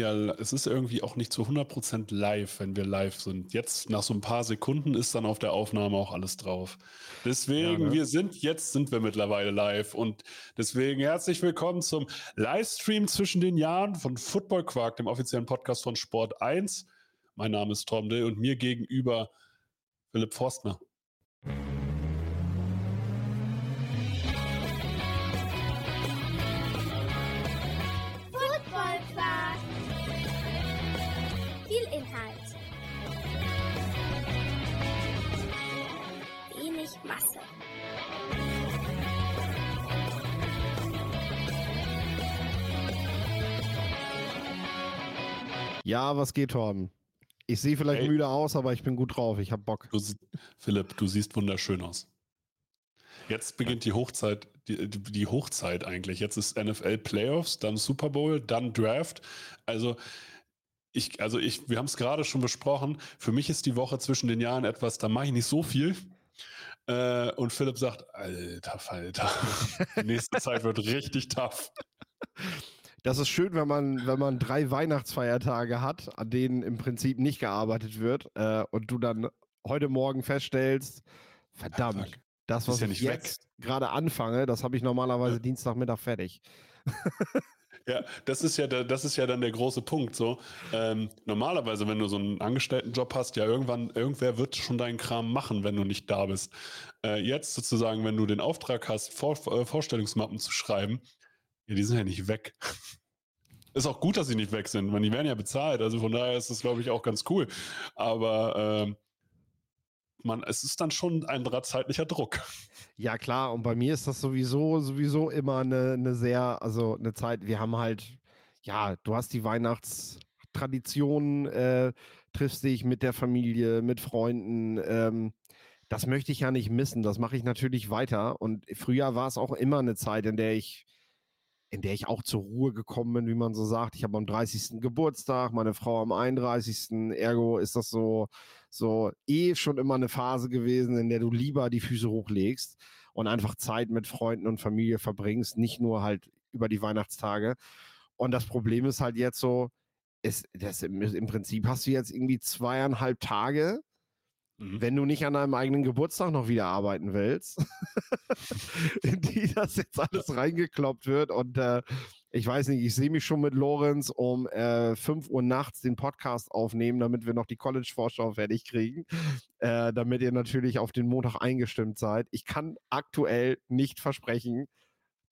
Ja, es ist irgendwie auch nicht zu 100% live, wenn wir live sind. Jetzt nach so ein paar Sekunden ist dann auf der Aufnahme auch alles drauf. Deswegen, ja, ne? wir sind, jetzt sind wir mittlerweile live und deswegen herzlich willkommen zum Livestream zwischen den Jahren von Football Quark, dem offiziellen Podcast von Sport 1. Mein Name ist Tom Dill und mir gegenüber Philipp Forstner. Ja, was geht, Torben? Ich sehe vielleicht hey. müde aus, aber ich bin gut drauf. Ich habe Bock. Du, Philipp, du siehst wunderschön aus. Jetzt beginnt die Hochzeit, die, die, Hochzeit eigentlich. Jetzt ist NFL Playoffs, dann Super Bowl, dann Draft. Also ich, also ich, wir haben es gerade schon besprochen. Für mich ist die Woche zwischen den Jahren etwas, da mache ich nicht so viel. Äh, und Philipp sagt, alter Falter, die nächste Zeit wird richtig tough das ist schön, wenn man, wenn man drei Weihnachtsfeiertage hat, an denen im Prinzip nicht gearbeitet wird äh, und du dann heute Morgen feststellst, verdammt, ja, das, was ja ich jetzt gerade anfange, das habe ich normalerweise ja. Dienstagmittag fertig. Ja, das ist ja, das ist ja dann der große Punkt. So ähm, normalerweise, wenn du so einen Angestelltenjob hast, ja irgendwann irgendwer wird schon deinen Kram machen, wenn du nicht da bist. Äh, jetzt sozusagen, wenn du den Auftrag hast, Vor äh, Vorstellungsmappen zu schreiben, ja, die sind ja nicht weg. Ist auch gut, dass sie nicht weg sind, weil die werden ja bezahlt. Also von daher ist das, glaube ich, auch ganz cool. Aber ähm, man, es ist dann schon ein zeitlicher Druck. Ja, klar. Und bei mir ist das sowieso, sowieso immer eine, eine sehr, also eine Zeit, wir haben halt, ja, du hast die Weihnachtstradition, äh, triffst dich mit der Familie, mit Freunden. Ähm, das möchte ich ja nicht missen. Das mache ich natürlich weiter. Und früher war es auch immer eine Zeit, in der ich in der ich auch zur Ruhe gekommen bin, wie man so sagt. Ich habe am 30. Geburtstag, meine Frau am 31. Ergo ist das so, so eh schon immer eine Phase gewesen, in der du lieber die Füße hochlegst und einfach Zeit mit Freunden und Familie verbringst, nicht nur halt über die Weihnachtstage. Und das Problem ist halt jetzt so, ist, das, im Prinzip hast du jetzt irgendwie zweieinhalb Tage, Mhm. Wenn du nicht an deinem eigenen Geburtstag noch wieder arbeiten willst, in die das jetzt alles reingekloppt wird und äh, ich weiß nicht, ich sehe mich schon mit Lorenz um äh, 5 Uhr nachts den Podcast aufnehmen, damit wir noch die College-Vorschau fertig kriegen, äh, damit ihr natürlich auf den Montag eingestimmt seid. Ich kann aktuell nicht versprechen,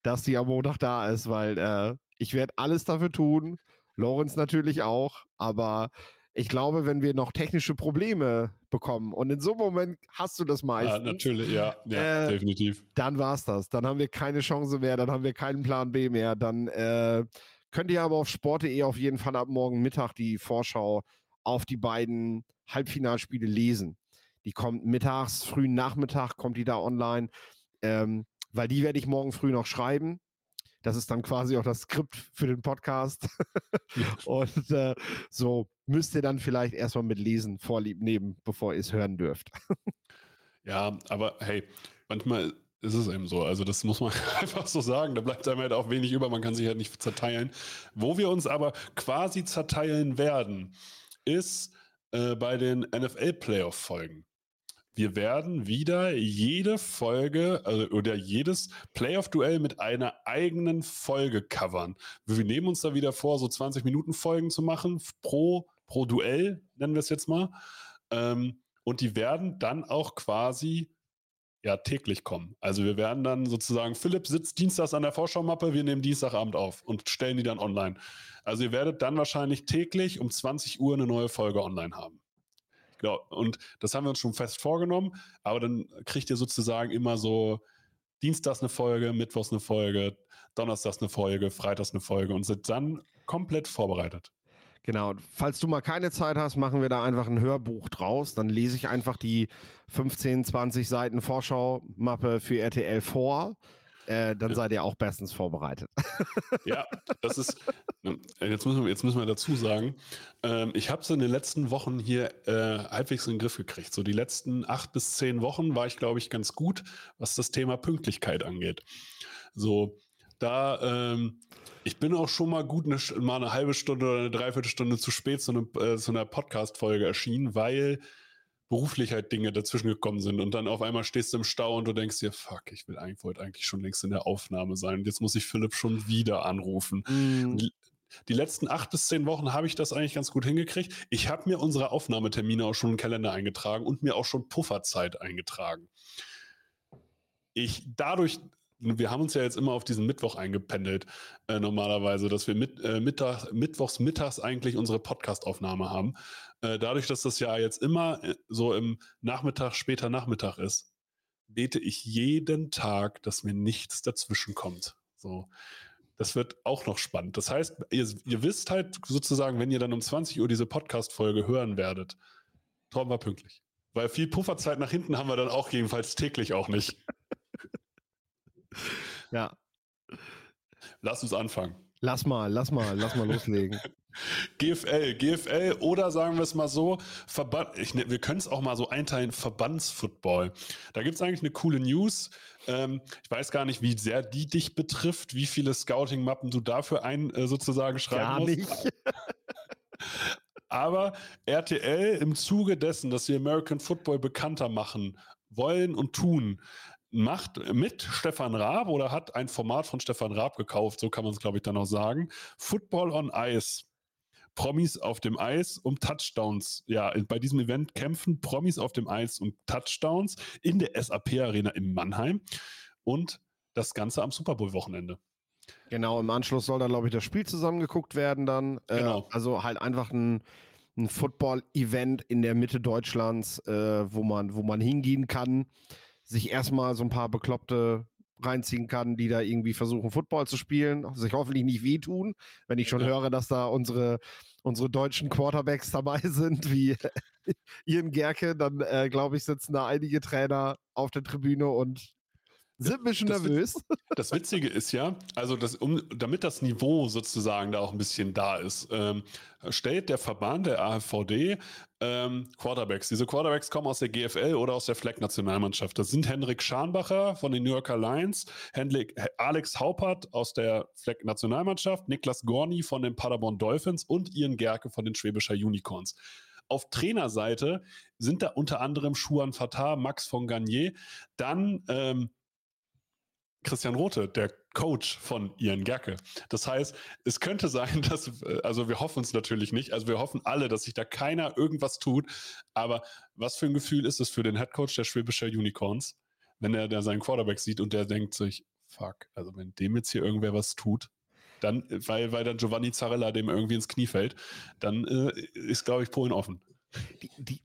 dass die am Montag da ist, weil äh, ich werde alles dafür tun, Lorenz natürlich auch, aber ich glaube, wenn wir noch technische Probleme bekommen und in so einem Moment hast du das meistens. Ja, natürlich, ja, ja äh, definitiv. Dann war es das. Dann haben wir keine Chance mehr, dann haben wir keinen Plan B mehr. Dann äh, könnt ihr aber auf sport.de auf jeden Fall ab morgen Mittag die Vorschau auf die beiden Halbfinalspiele lesen. Die kommt mittags, frühen Nachmittag kommt die da online, ähm, weil die werde ich morgen früh noch schreiben. Das ist dann quasi auch das Skript für den Podcast. und äh, so müsst ihr dann vielleicht erstmal mit Lesen vorlieb nehmen, bevor ihr es hören dürft. ja, aber hey, manchmal ist es eben so. Also das muss man einfach so sagen. Da bleibt einem halt auch wenig über. Man kann sich halt nicht zerteilen. Wo wir uns aber quasi zerteilen werden, ist äh, bei den NFL-Playoff-Folgen. Wir werden wieder jede Folge also, oder jedes Playoff-Duell mit einer eigenen Folge covern. Wir nehmen uns da wieder vor, so 20 Minuten Folgen zu machen pro, pro Duell, nennen wir es jetzt mal. Ähm, und die werden dann auch quasi ja täglich kommen. Also wir werden dann sozusagen, Philipp sitzt dienstags an der Vorschaumappe, wir nehmen Dienstagabend auf und stellen die dann online. Also ihr werdet dann wahrscheinlich täglich um 20 Uhr eine neue Folge online haben. Genau. Und das haben wir uns schon fest vorgenommen, aber dann kriegt ihr sozusagen immer so Dienstags eine Folge, Mittwochs eine Folge, Donnerstags eine Folge, Freitags eine Folge und sind dann komplett vorbereitet. Genau. Falls du mal keine Zeit hast, machen wir da einfach ein Hörbuch draus. Dann lese ich einfach die 15, 20 Seiten Vorschau-Mappe für RTL vor äh, dann seid ihr auch bestens vorbereitet. Ja, das ist, ne, jetzt müssen wir, jetzt müssen wir dazu sagen, ähm, ich habe es in den letzten Wochen hier äh, halbwegs in den Griff gekriegt. So die letzten acht bis zehn Wochen war ich, glaube ich, ganz gut, was das Thema Pünktlichkeit angeht. So, Da, ähm, ich bin auch schon mal gut eine, mal eine halbe Stunde oder eine Dreiviertelstunde zu spät zu, einem, äh, zu einer Podcast-Folge erschienen, weil beruflich halt Dinge dazwischen gekommen sind und dann auf einmal stehst du im Stau und du denkst dir, fuck, ich will eigentlich, wollte eigentlich schon längst in der Aufnahme sein und jetzt muss ich Philipp schon wieder anrufen. Mm. Die, die letzten acht bis zehn Wochen habe ich das eigentlich ganz gut hingekriegt. Ich habe mir unsere Aufnahmetermine auch schon im Kalender eingetragen und mir auch schon Pufferzeit eingetragen. Ich dadurch, wir haben uns ja jetzt immer auf diesen Mittwoch eingependelt, äh, normalerweise, dass wir mit, äh, Mittag, mittwochs mittags eigentlich unsere Podcastaufnahme haben. Äh, dadurch, dass das ja jetzt immer äh, so im Nachmittag, später Nachmittag ist, bete ich jeden Tag, dass mir nichts dazwischen kommt. So. Das wird auch noch spannend. Das heißt, ihr, ihr wisst halt sozusagen, wenn ihr dann um 20 Uhr diese Podcast-Folge hören werdet, Torben war pünktlich. Weil viel Pufferzeit nach hinten haben wir dann auch jedenfalls täglich auch nicht. Ja. Lass uns anfangen. Lass mal, lass mal, lass mal loslegen. GFL, GFL oder sagen wir es mal so, Verband, ich, ne, wir können es auch mal so einteilen, Verbandsfootball. Da gibt es eigentlich eine coole News. Ähm, ich weiß gar nicht, wie sehr die dich betrifft, wie viele Scouting-Mappen du dafür ein äh, sozusagen schreiben gar musst. Nicht. Aber RTL im Zuge dessen, dass sie American Football bekannter machen wollen und tun, macht mit Stefan Raab oder hat ein Format von Stefan Raab gekauft, so kann man es, glaube ich, dann auch sagen. Football on Ice. Promis auf dem Eis um Touchdowns. Ja, bei diesem Event kämpfen Promis auf dem Eis um Touchdowns in der SAP Arena in Mannheim und das Ganze am Super Bowl Wochenende. Genau, im Anschluss soll da, glaube ich, das Spiel zusammengeguckt werden dann. Äh, genau. also halt einfach ein, ein Football-Event in der Mitte Deutschlands, äh, wo, man, wo man hingehen kann sich erstmal so ein paar Bekloppte reinziehen kann, die da irgendwie versuchen, Football zu spielen, sich hoffentlich nicht wehtun, wenn ich schon ja. höre, dass da unsere, unsere deutschen Quarterbacks dabei sind, wie Ian Gerke, dann äh, glaube ich, sitzen da einige Trainer auf der Tribüne und sind ein bisschen das nervös. Das Witzige ist ja, also das, um, damit das Niveau sozusagen da auch ein bisschen da ist, ähm, stellt der Verband, der AFVD, ähm, Quarterbacks. Diese Quarterbacks kommen aus der GFL oder aus der Flag-Nationalmannschaft. Das sind Henrik Scharnbacher von den New Yorker Lions, Henrik, Alex Haupert aus der Flag-Nationalmannschaft, Niklas Gorni von den Paderborn Dolphins und Ian Gerke von den Schwäbischer Unicorns. Auf Trainerseite sind da unter anderem Schuan Fatah, Max von Garnier, dann ähm, Christian Rote, der Coach von Ian Gerke. Das heißt, es könnte sein, dass, also wir hoffen es natürlich nicht, also wir hoffen alle, dass sich da keiner irgendwas tut, aber was für ein Gefühl ist es für den Head Coach der Schwäbischer Unicorns, wenn er da seinen Quarterback sieht und der denkt sich, fuck, also wenn dem jetzt hier irgendwer was tut, dann, weil, weil dann Giovanni Zarella dem irgendwie ins Knie fällt, dann äh, ist, glaube ich, Polen offen. Die, die,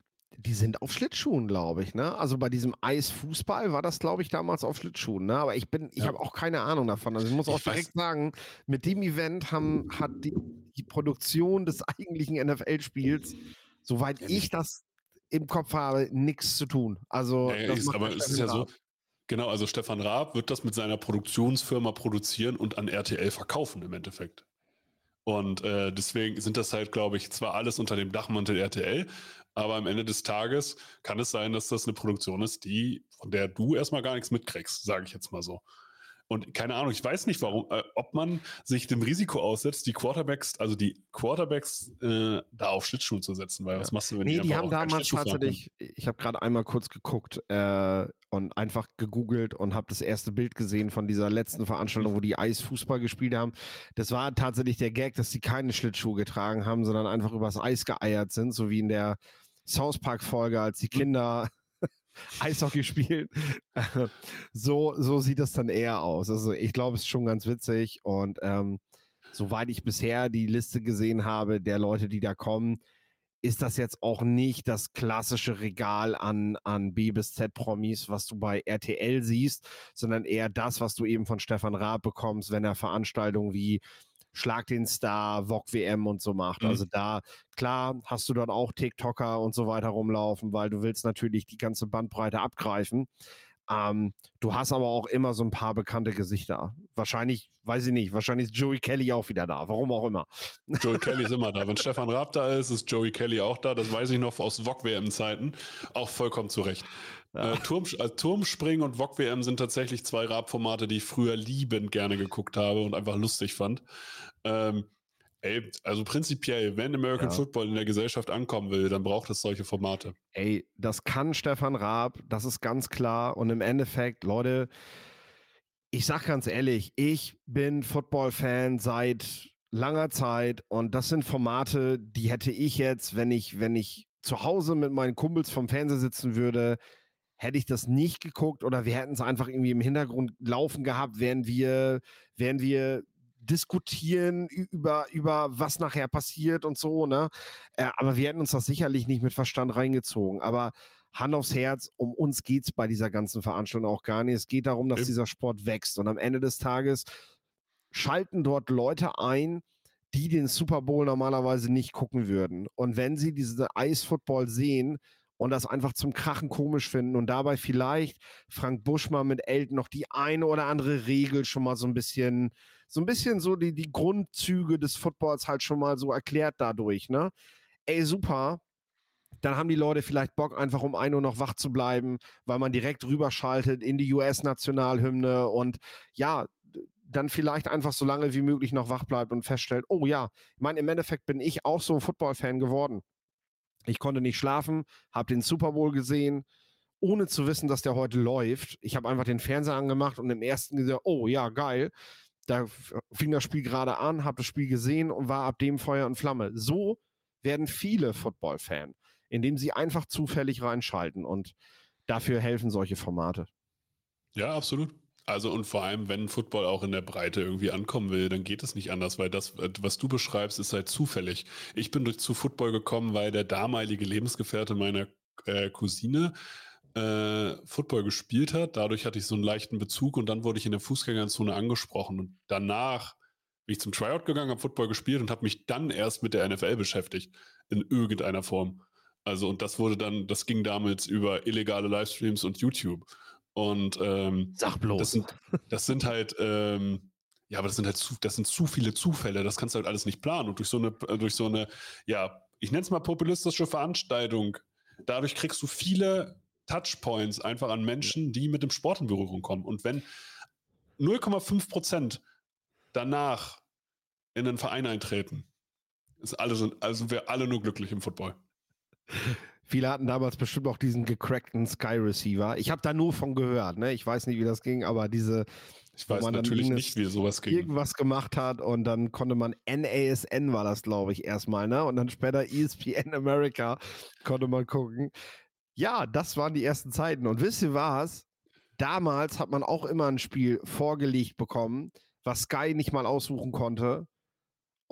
die sind auf Schlittschuhen, glaube ich, ne? Also bei diesem Eisfußball war das, glaube ich, damals auf Schlittschuhen, ne? Aber ich bin, ich ja. habe auch keine Ahnung davon. Also ich muss auch ich direkt sagen, mit dem Event haben, hat die, die Produktion des eigentlichen NFL-Spiels, soweit ja, ich das im Kopf habe, nichts zu tun. Also, ja, ist, aber es ist ja so, genau, also Stefan Raab wird das mit seiner Produktionsfirma produzieren und an RTL verkaufen im Endeffekt. Und äh, deswegen sind das halt, glaube ich, zwar alles unter dem Dachmantel RTL, aber am Ende des Tages kann es sein, dass das eine Produktion ist, die, von der du erstmal gar nichts mitkriegst, sage ich jetzt mal so. Und keine Ahnung, ich weiß nicht, warum, äh, ob man sich dem Risiko aussetzt, die Quarterbacks, also die Quarterbacks äh, da auf Schlittschuhe zu setzen, weil was machst du, wenn nee, die, die haben damals tatsächlich, ich habe gerade einmal kurz geguckt äh, und einfach gegoogelt und habe das erste Bild gesehen von dieser letzten Veranstaltung, wo die Eisfußball gespielt haben. Das war tatsächlich der Gag, dass sie keine Schlittschuhe getragen haben, sondern einfach übers Eis geeiert sind, so wie in der South Park Folge, als die hm. Kinder Eishockey spielen. so, so sieht das dann eher aus. Also ich glaube, es ist schon ganz witzig und ähm, soweit ich bisher die Liste gesehen habe der Leute, die da kommen, ist das jetzt auch nicht das klassische Regal an, an B bis Z Promis, was du bei RTL siehst, sondern eher das, was du eben von Stefan Raab bekommst, wenn er Veranstaltungen wie Schlag den Star, VOG WM und so macht. Mhm. Also da, klar, hast du dann auch TikToker und so weiter rumlaufen, weil du willst natürlich die ganze Bandbreite abgreifen. Ähm, du hast aber auch immer so ein paar bekannte Gesichter. Wahrscheinlich, weiß ich nicht, wahrscheinlich ist Joey Kelly auch wieder da, warum auch immer. Joey Kelly ist immer da. Wenn Stefan Raab da ist, ist Joey Kelly auch da. Das weiß ich noch aus VOG-WM-Zeiten. Auch vollkommen zu Recht. Ja. Äh, Turm, äh, Turmspringen und VOG WM sind tatsächlich zwei Rap-Formate, die ich früher liebend gerne geguckt habe und einfach lustig fand. Ähm, ey, also prinzipiell, wenn American ja. Football in der Gesellschaft ankommen will, dann braucht es solche Formate. Ey, das kann Stefan Raab, das ist ganz klar. Und im Endeffekt, Leute, ich sag ganz ehrlich, ich bin Football-Fan seit langer Zeit und das sind Formate, die hätte ich jetzt, wenn ich, wenn ich zu Hause mit meinen Kumpels vom Fernseher sitzen würde, hätte ich das nicht geguckt oder wir hätten es einfach irgendwie im Hintergrund laufen gehabt, während wir, während wir diskutieren über, über was nachher passiert und so, ne? Äh, aber wir hätten uns das sicherlich nicht mit Verstand reingezogen. Aber Hand aufs Herz, um uns geht es bei dieser ganzen Veranstaltung auch gar nicht. Es geht darum, dass dieser Sport wächst. Und am Ende des Tages schalten dort Leute ein, die den Super Bowl normalerweise nicht gucken würden. Und wenn sie diese Eisfootball sehen und das einfach zum Krachen komisch finden und dabei vielleicht Frank Buschmann mit Elton noch die eine oder andere Regel schon mal so ein bisschen, so ein bisschen so die, die Grundzüge des Footballs halt schon mal so erklärt dadurch, ne? Ey, super dann haben die Leute vielleicht Bock, einfach um 1 Uhr noch wach zu bleiben, weil man direkt rüberschaltet in die US-Nationalhymne und ja, dann vielleicht einfach so lange wie möglich noch wach bleibt und feststellt, oh ja, ich meine, im Endeffekt bin ich auch so ein Football-Fan geworden. Ich konnte nicht schlafen, habe den Super Bowl gesehen, ohne zu wissen, dass der heute läuft. Ich habe einfach den Fernseher angemacht und im ersten gesagt, oh ja, geil. Da fing das Spiel gerade an, habe das Spiel gesehen und war ab dem Feuer und Flamme. So werden viele Football-Fan indem sie einfach zufällig reinschalten. Und dafür helfen solche Formate. Ja, absolut. Also und vor allem, wenn Football auch in der Breite irgendwie ankommen will, dann geht es nicht anders, weil das, was du beschreibst, ist halt zufällig. Ich bin durch zu Football gekommen, weil der damalige Lebensgefährte meiner äh, Cousine äh, Football gespielt hat. Dadurch hatte ich so einen leichten Bezug und dann wurde ich in der Fußgängerzone angesprochen und danach bin ich zum Tryout gegangen, habe Football gespielt und habe mich dann erst mit der NFL beschäftigt in irgendeiner Form. Also, und das wurde dann, das ging damals über illegale Livestreams und YouTube. Und ähm, Sag bloß. Das sind, das sind halt, ähm, ja, aber das sind halt zu, das sind zu viele Zufälle, das kannst du halt alles nicht planen. Und durch so eine, durch so eine, ja, ich nenne es mal populistische Veranstaltung, dadurch kriegst du viele Touchpoints einfach an Menschen, die mit dem Sport in Berührung kommen. Und wenn 0,5 Prozent danach in einen Verein eintreten, ist alles, also wir alle nur glücklich im Football. Viele hatten damals bestimmt auch diesen gecrackten Sky Receiver. Ich habe da nur von gehört, ne? Ich weiß nicht, wie das ging, aber diese. Ich weiß natürlich nicht, wie sowas ging. Irgendwas gemacht hat und dann konnte man NASN war das, glaube ich, erstmal, ne? Und dann später ESPN America konnte man gucken. Ja, das waren die ersten Zeiten. Und wisst ihr was? Damals hat man auch immer ein Spiel vorgelegt bekommen, was Sky nicht mal aussuchen konnte.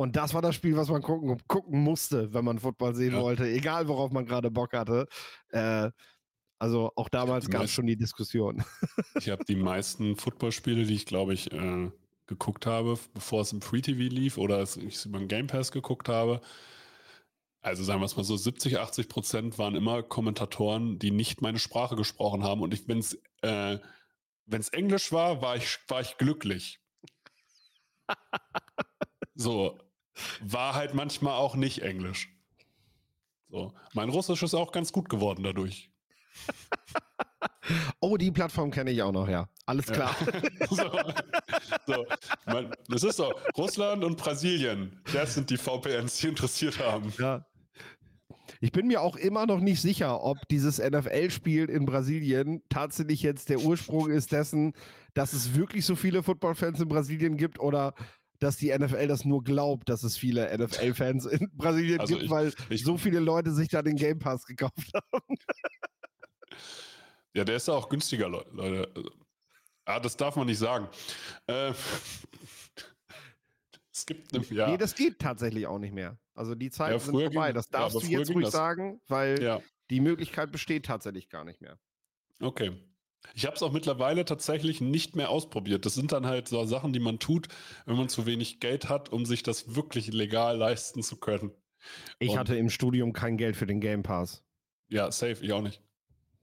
Und das war das Spiel, was man gucken, gucken musste, wenn man Football sehen ja. wollte, egal worauf man gerade Bock hatte. Äh, also auch damals gab es schon die Diskussion. Ich habe die meisten Footballspiele, die ich glaube ich äh, geguckt habe, bevor es im Free TV lief oder ich es über den Game Pass geguckt habe. Also sagen wir es mal so, 70, 80 Prozent waren immer Kommentatoren, die nicht meine Sprache gesprochen haben. Und wenn es äh, Englisch war, war ich, war ich glücklich. so, war halt manchmal auch nicht Englisch. So. Mein Russisch ist auch ganz gut geworden dadurch. oh, die Plattform kenne ich auch noch, ja. Alles klar. Ja. so, so. Man, das ist so. Russland und Brasilien, das sind die VPNs, die interessiert haben. Ja. Ich bin mir auch immer noch nicht sicher, ob dieses NFL-Spiel in Brasilien tatsächlich jetzt der Ursprung ist dessen, dass es wirklich so viele Football-Fans in Brasilien gibt oder dass die NFL das nur glaubt, dass es viele NFL-Fans in Brasilien also gibt, ich, weil ich, so viele Leute sich da den Game Pass gekauft haben. Ja, der ist auch günstiger, Leute. Ah, das darf man nicht sagen. Äh, es gibt eine, ja. Nee, das geht tatsächlich auch nicht mehr. Also die Zeiten ja, sind vorbei. Ging, das darfst ja, du jetzt ruhig sagen, weil die Möglichkeit besteht tatsächlich gar nicht mehr. Okay. Ich habe es auch mittlerweile tatsächlich nicht mehr ausprobiert. Das sind dann halt so Sachen, die man tut, wenn man zu wenig Geld hat, um sich das wirklich legal leisten zu können. Ich Und, hatte im Studium kein Geld für den Game Pass. Ja, safe, ich auch nicht.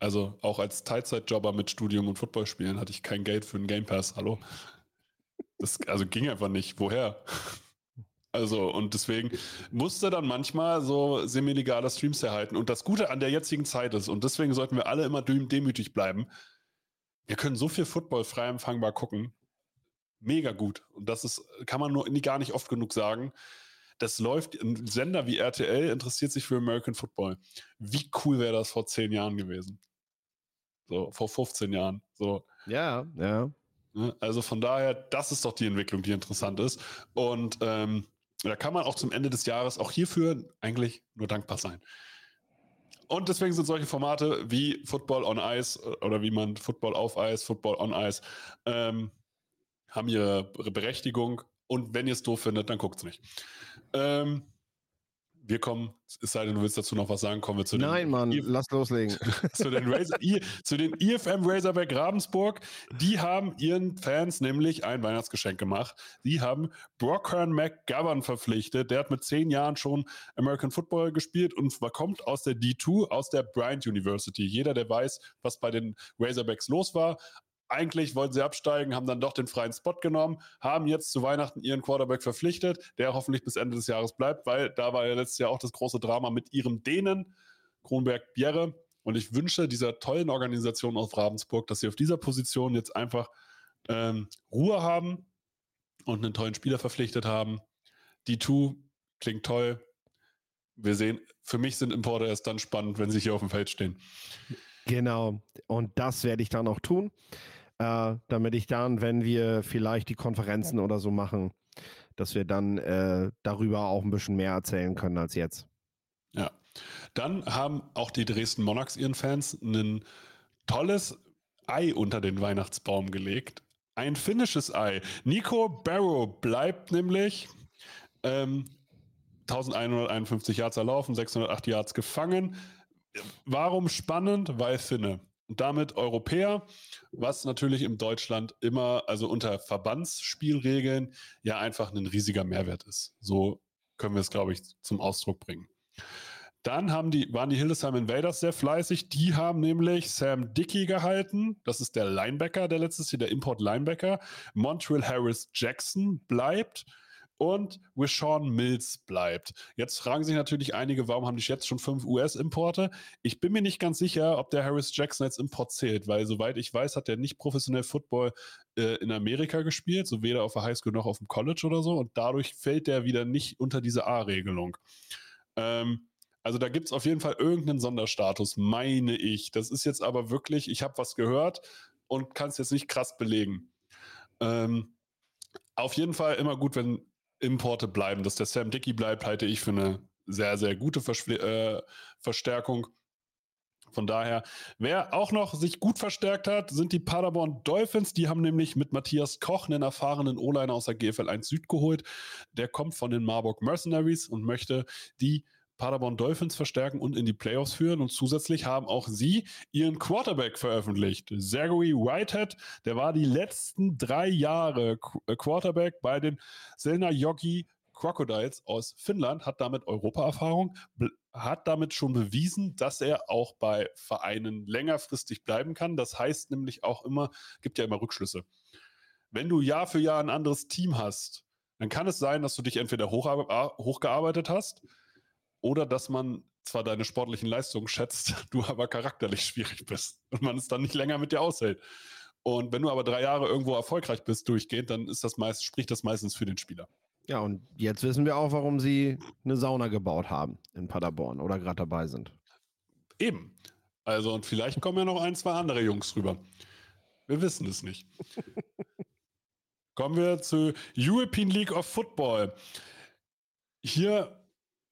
Also auch als Teilzeitjobber mit Studium und Footballspielen hatte ich kein Geld für den Game Pass. Hallo? Das also ging einfach nicht. Woher? Also, und deswegen musste dann manchmal so semi-legale Streams erhalten. Und das Gute an der jetzigen Zeit ist, und deswegen sollten wir alle immer demütig bleiben, wir können so viel Football frei empfangbar gucken. Mega gut. Und das ist, kann man nur gar nicht oft genug sagen. Das läuft, ein Sender wie RTL interessiert sich für American Football. Wie cool wäre das vor zehn Jahren gewesen? So, vor 15 Jahren. So. Ja, ja. Ne? Also von daher, das ist doch die Entwicklung, die interessant ist. Und ähm, da kann man auch zum Ende des Jahres auch hierfür eigentlich nur dankbar sein. Und deswegen sind solche Formate wie Football on Ice oder wie man Football auf Eis, Football on Ice, ähm, haben ihre Berechtigung. Und wenn ihr es doof findet, dann guckt es nicht. Ähm, wir kommen, es sei denn, du willst dazu noch was sagen, kommen wir zu den. Nein, Mann, I lass loslegen. zu, den Razor, I, zu den IFM Razorback Ravensburg. Die haben ihren Fans nämlich ein Weihnachtsgeschenk gemacht. Die haben Brockhorn McGovern verpflichtet. Der hat mit zehn Jahren schon American Football gespielt und kommt aus der D2, aus der Bryant University. Jeder, der weiß, was bei den Razorbacks los war, eigentlich wollten sie absteigen, haben dann doch den freien Spot genommen, haben jetzt zu Weihnachten ihren Quarterback verpflichtet, der hoffentlich bis Ende des Jahres bleibt, weil da war ja letztes Jahr auch das große Drama mit ihrem Dänen, Kronberg Bjerre. Und ich wünsche dieser tollen Organisation aus Ravensburg, dass sie auf dieser Position jetzt einfach ähm, Ruhe haben und einen tollen Spieler verpflichtet haben. Die Two klingt toll. Wir sehen, für mich sind Importe erst dann spannend, wenn sie hier auf dem Feld stehen. Genau. Und das werde ich dann auch tun äh, damit ich dann, wenn wir vielleicht die Konferenzen oder so machen, dass wir dann äh, darüber auch ein bisschen mehr erzählen können als jetzt. Ja. Dann haben auch die Dresden Monarchs ihren Fans ein tolles Ei unter den Weihnachtsbaum gelegt. Ein finnisches Ei. Nico Barrow bleibt nämlich ähm, 1151 Yards erlaufen, 608 Yards gefangen. Warum spannend? Weil Finne und damit Europäer, was natürlich in Deutschland immer, also unter Verbandsspielregeln, ja einfach ein riesiger Mehrwert ist. So können wir es, glaube ich, zum Ausdruck bringen. Dann haben die, waren die Hildesheim Invaders sehr fleißig. Die haben nämlich Sam Dickey gehalten. Das ist der Linebacker, der letztes Jahr der Import-Linebacker. Montreal Harris Jackson bleibt und Wishon Mills bleibt. Jetzt fragen sich natürlich einige, warum haben die jetzt schon fünf US-Importe? Ich bin mir nicht ganz sicher, ob der Harris Jackson als Import zählt, weil soweit ich weiß, hat er nicht professionell Football äh, in Amerika gespielt, so weder auf der Highschool noch auf dem College oder so und dadurch fällt der wieder nicht unter diese A-Regelung. Ähm, also da gibt es auf jeden Fall irgendeinen Sonderstatus, meine ich. Das ist jetzt aber wirklich, ich habe was gehört und kann es jetzt nicht krass belegen. Ähm, auf jeden Fall immer gut, wenn Importe bleiben. Dass der Sam Dickey bleibt, halte ich für eine sehr, sehr gute Verschle äh, Verstärkung. Von daher, wer auch noch sich gut verstärkt hat, sind die Paderborn Dolphins. Die haben nämlich mit Matthias Koch einen erfahrenen O-Liner aus der GFL 1 Süd geholt. Der kommt von den Marburg Mercenaries und möchte die Paderborn Dolphins verstärken und in die Playoffs führen. Und zusätzlich haben auch sie ihren Quarterback veröffentlicht. Zachary Whitehead, der war die letzten drei Jahre äh, Quarterback bei den Selna Jogi Crocodiles aus Finnland, hat damit Europaerfahrung, hat damit schon bewiesen, dass er auch bei Vereinen längerfristig bleiben kann. Das heißt nämlich auch immer, gibt ja immer Rückschlüsse. Wenn du Jahr für Jahr ein anderes Team hast, dann kann es sein, dass du dich entweder hochgearbeitet hast, oder dass man zwar deine sportlichen Leistungen schätzt, du aber charakterlich schwierig bist und man es dann nicht länger mit dir aushält. Und wenn du aber drei Jahre irgendwo erfolgreich bist durchgehend, dann ist das meist, spricht das meistens für den Spieler. Ja, und jetzt wissen wir auch, warum sie eine Sauna gebaut haben in Paderborn oder gerade dabei sind. Eben. Also, und vielleicht kommen ja noch ein, zwei andere Jungs rüber. Wir wissen es nicht. kommen wir zu European League of Football. Hier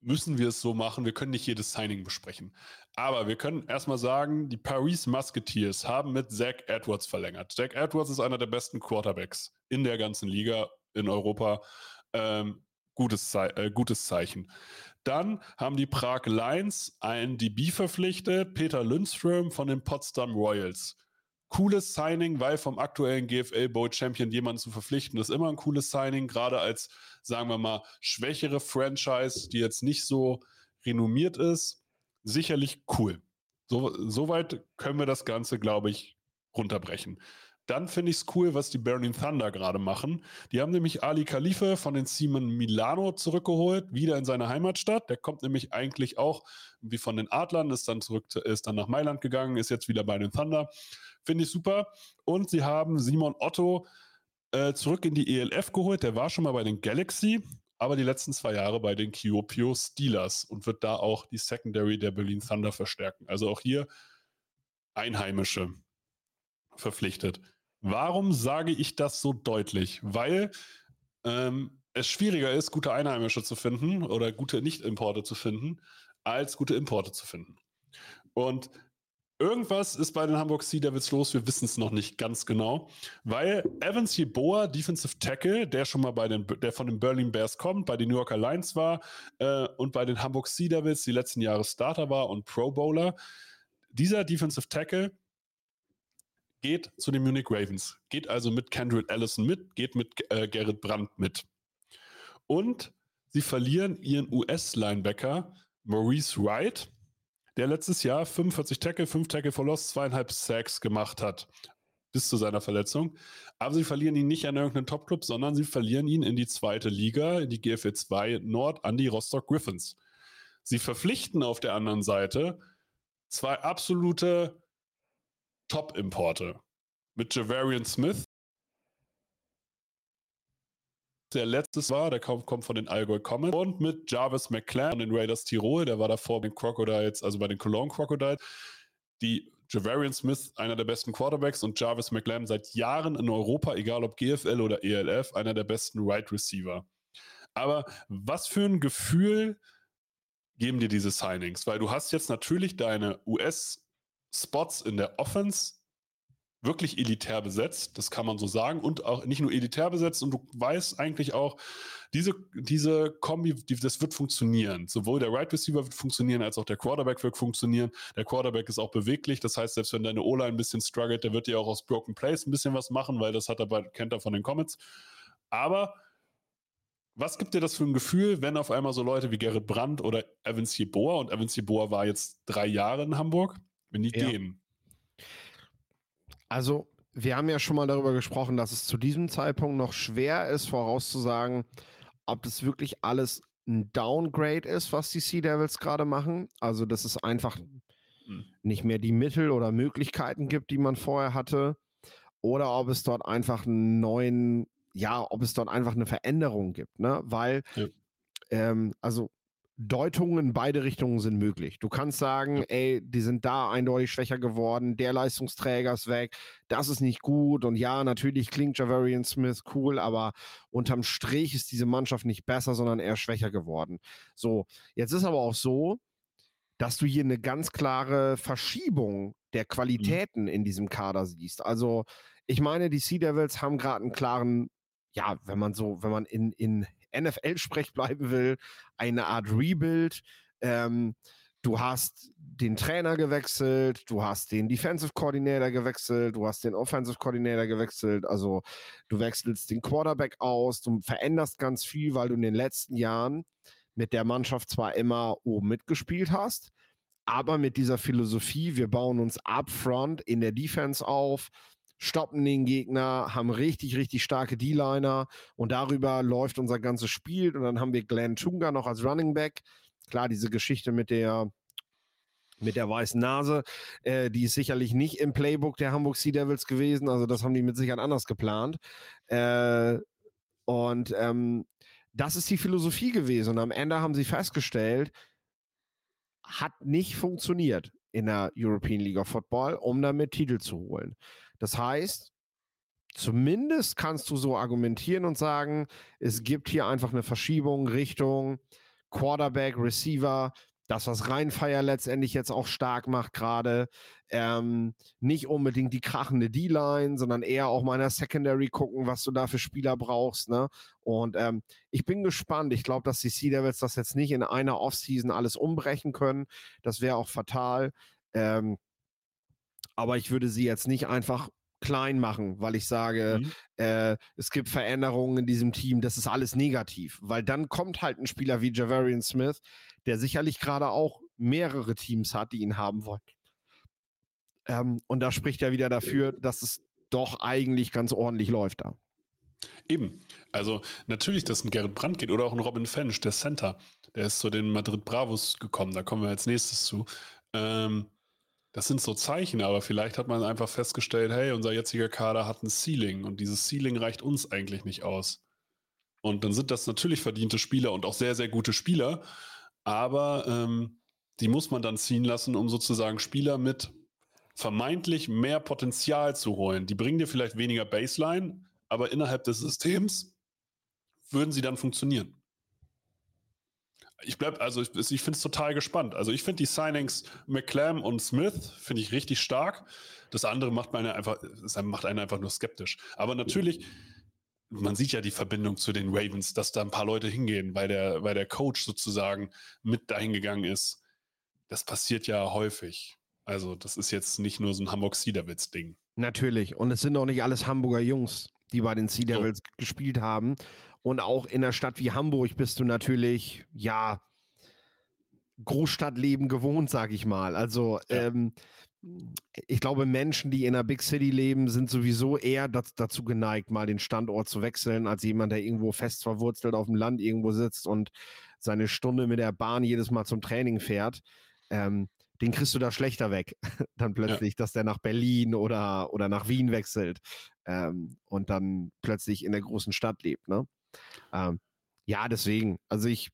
müssen wir es so machen. Wir können nicht jedes Signing besprechen. Aber wir können erstmal sagen, die Paris Musketeers haben mit Zach Edwards verlängert. Zach Edwards ist einer der besten Quarterbacks in der ganzen Liga in Europa. Ähm, gutes, Ze äh, gutes Zeichen. Dann haben die Prag Lions einen DB verpflichtet, Peter Lundström von den Potsdam Royals cooles Signing, weil vom aktuellen GFL Bowl Champion jemanden zu verpflichten, ist immer ein cooles Signing, gerade als, sagen wir mal, schwächere Franchise, die jetzt nicht so renommiert ist. Sicherlich cool. So, soweit können wir das Ganze, glaube ich, runterbrechen. Dann finde ich es cool, was die Burning Thunder gerade machen. Die haben nämlich Ali Khalife von den Simon Milano zurückgeholt, wieder in seine Heimatstadt. Der kommt nämlich eigentlich auch wie von den Adlern, ist dann zurück, ist dann nach Mailand gegangen, ist jetzt wieder bei den Thunder. Finde ich super. Und sie haben Simon Otto äh, zurück in die ELF geholt. Der war schon mal bei den Galaxy, aber die letzten zwei Jahre bei den Kyopio Steelers und wird da auch die Secondary der Berlin Thunder verstärken. Also auch hier Einheimische verpflichtet. Warum sage ich das so deutlich? Weil ähm, es schwieriger ist, gute Einheimische zu finden oder gute Nicht-Importe zu finden, als gute Importe zu finden. Und irgendwas ist bei den Hamburg Sea Devils los, wir wissen es noch nicht ganz genau, weil Evans Yeboah, Defensive Tackle, der schon mal bei den, der von den Berlin Bears kommt, bei den New Yorker Lions war äh, und bei den Hamburg Sea Devils die letzten Jahre Starter war und Pro Bowler, dieser Defensive Tackle geht zu den Munich Ravens, geht also mit Kendrick Allison mit, geht mit äh, Gerrit Brandt mit. Und sie verlieren ihren US-Linebacker Maurice Wright, der letztes Jahr 45 Tackle, 5 Tackle for Loss, zweieinhalb Sacks gemacht hat, bis zu seiner Verletzung. Aber sie verlieren ihn nicht an irgendeinen Top-Club, sondern sie verlieren ihn in die zweite Liga, in die GFL 2 Nord, an die Rostock Griffins. Sie verpflichten auf der anderen Seite zwei absolute Top-Importe. Mit Javarian Smith, der letztes war, der kommt, von den Allgäu Comets, und mit Jarvis McClan von den Raiders Tirol, der war davor bei den Crocodiles, also bei den Cologne Crocodiles. Die Javarian Smith, einer der besten Quarterbacks, und Jarvis McLam seit Jahren in Europa, egal ob GFL oder ELF, einer der besten Right Receiver. Aber was für ein Gefühl geben dir diese Signings? Weil du hast jetzt natürlich deine US- Spots in der Offense wirklich elitär besetzt, das kann man so sagen, und auch nicht nur elitär besetzt, und du weißt eigentlich auch, diese, diese Kombi, die, das wird funktionieren. Sowohl der Right Receiver wird funktionieren, als auch der Quarterback wird funktionieren. Der Quarterback ist auch beweglich, das heißt, selbst wenn deine O-Line ein bisschen struggelt, der wird dir auch aus Broken Plays ein bisschen was machen, weil das hat er bei, kennt er von den Comets. Aber was gibt dir das für ein Gefühl, wenn auf einmal so Leute wie Gerrit Brandt oder Evans Jeboa, und Evans Jeboa war jetzt drei Jahre in Hamburg, wenn die ja. gehen. Also, wir haben ja schon mal darüber gesprochen, dass es zu diesem Zeitpunkt noch schwer ist, vorauszusagen, ob das wirklich alles ein Downgrade ist, was die Sea Devils gerade machen. Also, dass es einfach hm. nicht mehr die Mittel oder Möglichkeiten gibt, die man vorher hatte. Oder ob es dort einfach einen neuen, ja, ob es dort einfach eine Veränderung gibt, ne? Weil, ja. ähm, also Deutungen in beide Richtungen sind möglich. Du kannst sagen, ey, die sind da eindeutig schwächer geworden, der Leistungsträger ist weg, das ist nicht gut und ja, natürlich klingt Javarian Smith cool, aber unterm Strich ist diese Mannschaft nicht besser, sondern eher schwächer geworden. So, jetzt ist aber auch so, dass du hier eine ganz klare Verschiebung der mhm. Qualitäten mhm. in diesem Kader siehst. Also, ich meine, die Sea Devils haben gerade einen klaren ja, wenn man so, wenn man in, in NFL-Sprech bleiben will, eine Art Rebuild. Ähm, du hast den Trainer gewechselt, du hast den Defensive Coordinator gewechselt, du hast den Offensive Coordinator gewechselt, also du wechselst den Quarterback aus, du veränderst ganz viel, weil du in den letzten Jahren mit der Mannschaft zwar immer oben mitgespielt hast, aber mit dieser Philosophie, wir bauen uns upfront in der Defense auf, stoppen den Gegner, haben richtig, richtig starke D-Liner und darüber läuft unser ganzes Spiel. Und dann haben wir Glenn Chunga noch als Running Back. Klar, diese Geschichte mit der mit der weißen Nase, äh, die ist sicherlich nicht im Playbook der Hamburg Sea Devils gewesen. Also das haben die mit Sicherheit anders geplant. Äh, und ähm, das ist die Philosophie gewesen. Und am Ende haben sie festgestellt, hat nicht funktioniert in der European League of Football, um damit Titel zu holen. Das heißt, zumindest kannst du so argumentieren und sagen, es gibt hier einfach eine Verschiebung Richtung Quarterback, Receiver, das, was Rheinfeier letztendlich jetzt auch stark macht gerade, ähm, nicht unbedingt die krachende D-Line, sondern eher auch mal in der Secondary gucken, was du da für Spieler brauchst. Ne? Und ähm, ich bin gespannt. Ich glaube, dass die Sea Devils das jetzt nicht in einer Offseason alles umbrechen können. Das wäre auch fatal. Ähm, aber ich würde sie jetzt nicht einfach klein machen, weil ich sage, mhm. äh, es gibt Veränderungen in diesem Team, das ist alles negativ, weil dann kommt halt ein Spieler wie Javarian Smith, der sicherlich gerade auch mehrere Teams hat, die ihn haben wollen. Ähm, und da spricht er wieder dafür, dass es doch eigentlich ganz ordentlich läuft da. Eben. Also natürlich, dass ein Gerrit Brandt geht oder auch ein Robin Fench, der Center, der ist zu den Madrid Bravos gekommen, da kommen wir als nächstes zu. Ähm, das sind so Zeichen, aber vielleicht hat man einfach festgestellt, hey, unser jetziger Kader hat ein Ceiling und dieses Ceiling reicht uns eigentlich nicht aus. Und dann sind das natürlich verdiente Spieler und auch sehr, sehr gute Spieler, aber ähm, die muss man dann ziehen lassen, um sozusagen Spieler mit vermeintlich mehr Potenzial zu holen. Die bringen dir vielleicht weniger Baseline, aber innerhalb des Systems würden sie dann funktionieren. Ich bleibe, also ich, ich finde es total gespannt. Also ich finde die Signings McClam und Smith finde ich richtig stark. Das andere macht meine einfach, macht einen einfach nur skeptisch. Aber natürlich, man sieht ja die Verbindung zu den Ravens, dass da ein paar Leute hingehen, weil der, weil der Coach sozusagen mit dahin gegangen ist. Das passiert ja häufig. Also, das ist jetzt nicht nur so ein Hamburg Sea Devils Ding. Natürlich. Und es sind auch nicht alles Hamburger Jungs, die bei den Sea Devils so. gespielt haben. Und auch in einer Stadt wie Hamburg bist du natürlich, ja, Großstadtleben gewohnt, sag ich mal. Also, ja. ähm, ich glaube, Menschen, die in einer Big City leben, sind sowieso eher dazu geneigt, mal den Standort zu wechseln, als jemand, der irgendwo fest verwurzelt auf dem Land irgendwo sitzt und seine Stunde mit der Bahn jedes Mal zum Training fährt. Ähm, den kriegst du da schlechter weg, dann plötzlich, ja. dass der nach Berlin oder, oder nach Wien wechselt ähm, und dann plötzlich in der großen Stadt lebt. Ne? Ähm, ja, deswegen, also ich,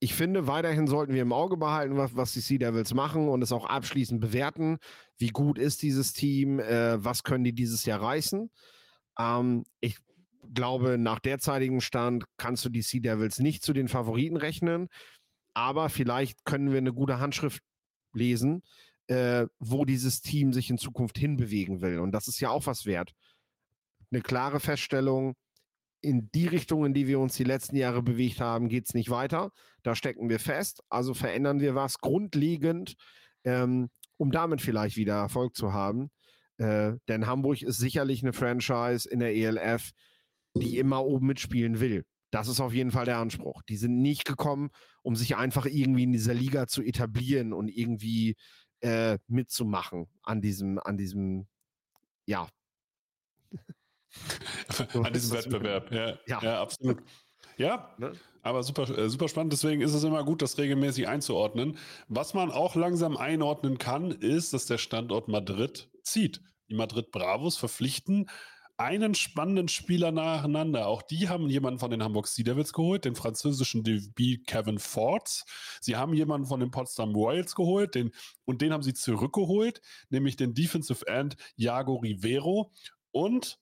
ich finde, weiterhin sollten wir im Auge behalten, was, was die Sea Devils machen und es auch abschließend bewerten. Wie gut ist dieses Team? Äh, was können die dieses Jahr reißen? Ähm, ich glaube, nach derzeitigem Stand kannst du die Sea Devils nicht zu den Favoriten rechnen. Aber vielleicht können wir eine gute Handschrift lesen, äh, wo dieses Team sich in Zukunft hinbewegen will. Und das ist ja auch was wert. Eine klare Feststellung, in die Richtung, in die wir uns die letzten Jahre bewegt haben, geht es nicht weiter. Da stecken wir fest. Also verändern wir was grundlegend, ähm, um damit vielleicht wieder Erfolg zu haben. Äh, denn Hamburg ist sicherlich eine Franchise in der ELF, die immer oben mitspielen will. Das ist auf jeden Fall der Anspruch. Die sind nicht gekommen, um sich einfach irgendwie in dieser Liga zu etablieren und irgendwie äh, mitzumachen an diesem, an diesem, ja. An diesem Wettbewerb, ja, ja. ja absolut. Ja, ne? aber super, äh, super spannend. Deswegen ist es immer gut, das regelmäßig einzuordnen. Was man auch langsam einordnen kann, ist, dass der Standort Madrid zieht. Die Madrid Bravos verpflichten einen spannenden Spieler nacheinander. Auch die haben jemanden von den Hamburg Sea Devils geholt, den französischen DB Kevin Fords. Sie haben jemanden von den Potsdam Royals geholt, den, und den haben sie zurückgeholt, nämlich den Defensive End Jago Rivero und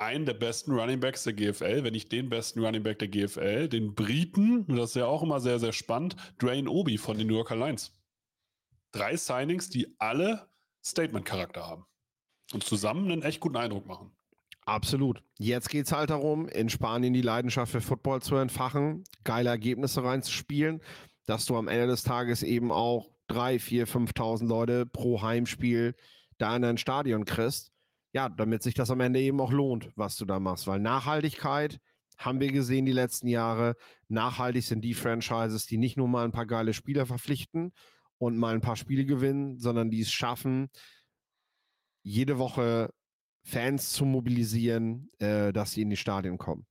einen der besten Running Backs der GFL, wenn nicht den besten Running Back der GFL, den Briten, das ist ja auch immer sehr, sehr spannend, Dwayne Obi von den New Yorker Lions. Drei Signings, die alle Statement-Charakter haben und zusammen einen echt guten Eindruck machen. Absolut. Jetzt geht es halt darum, in Spanien die Leidenschaft für Football zu entfachen, geile Ergebnisse reinzuspielen, dass du am Ende des Tages eben auch 3, 4, 5.000 Leute pro Heimspiel da in dein Stadion kriegst. Ja, damit sich das am Ende eben auch lohnt, was du da machst. Weil Nachhaltigkeit haben wir gesehen die letzten Jahre. Nachhaltig sind die Franchises, die nicht nur mal ein paar geile Spieler verpflichten und mal ein paar Spiele gewinnen, sondern die es schaffen, jede Woche Fans zu mobilisieren, äh, dass sie in die Stadien kommen.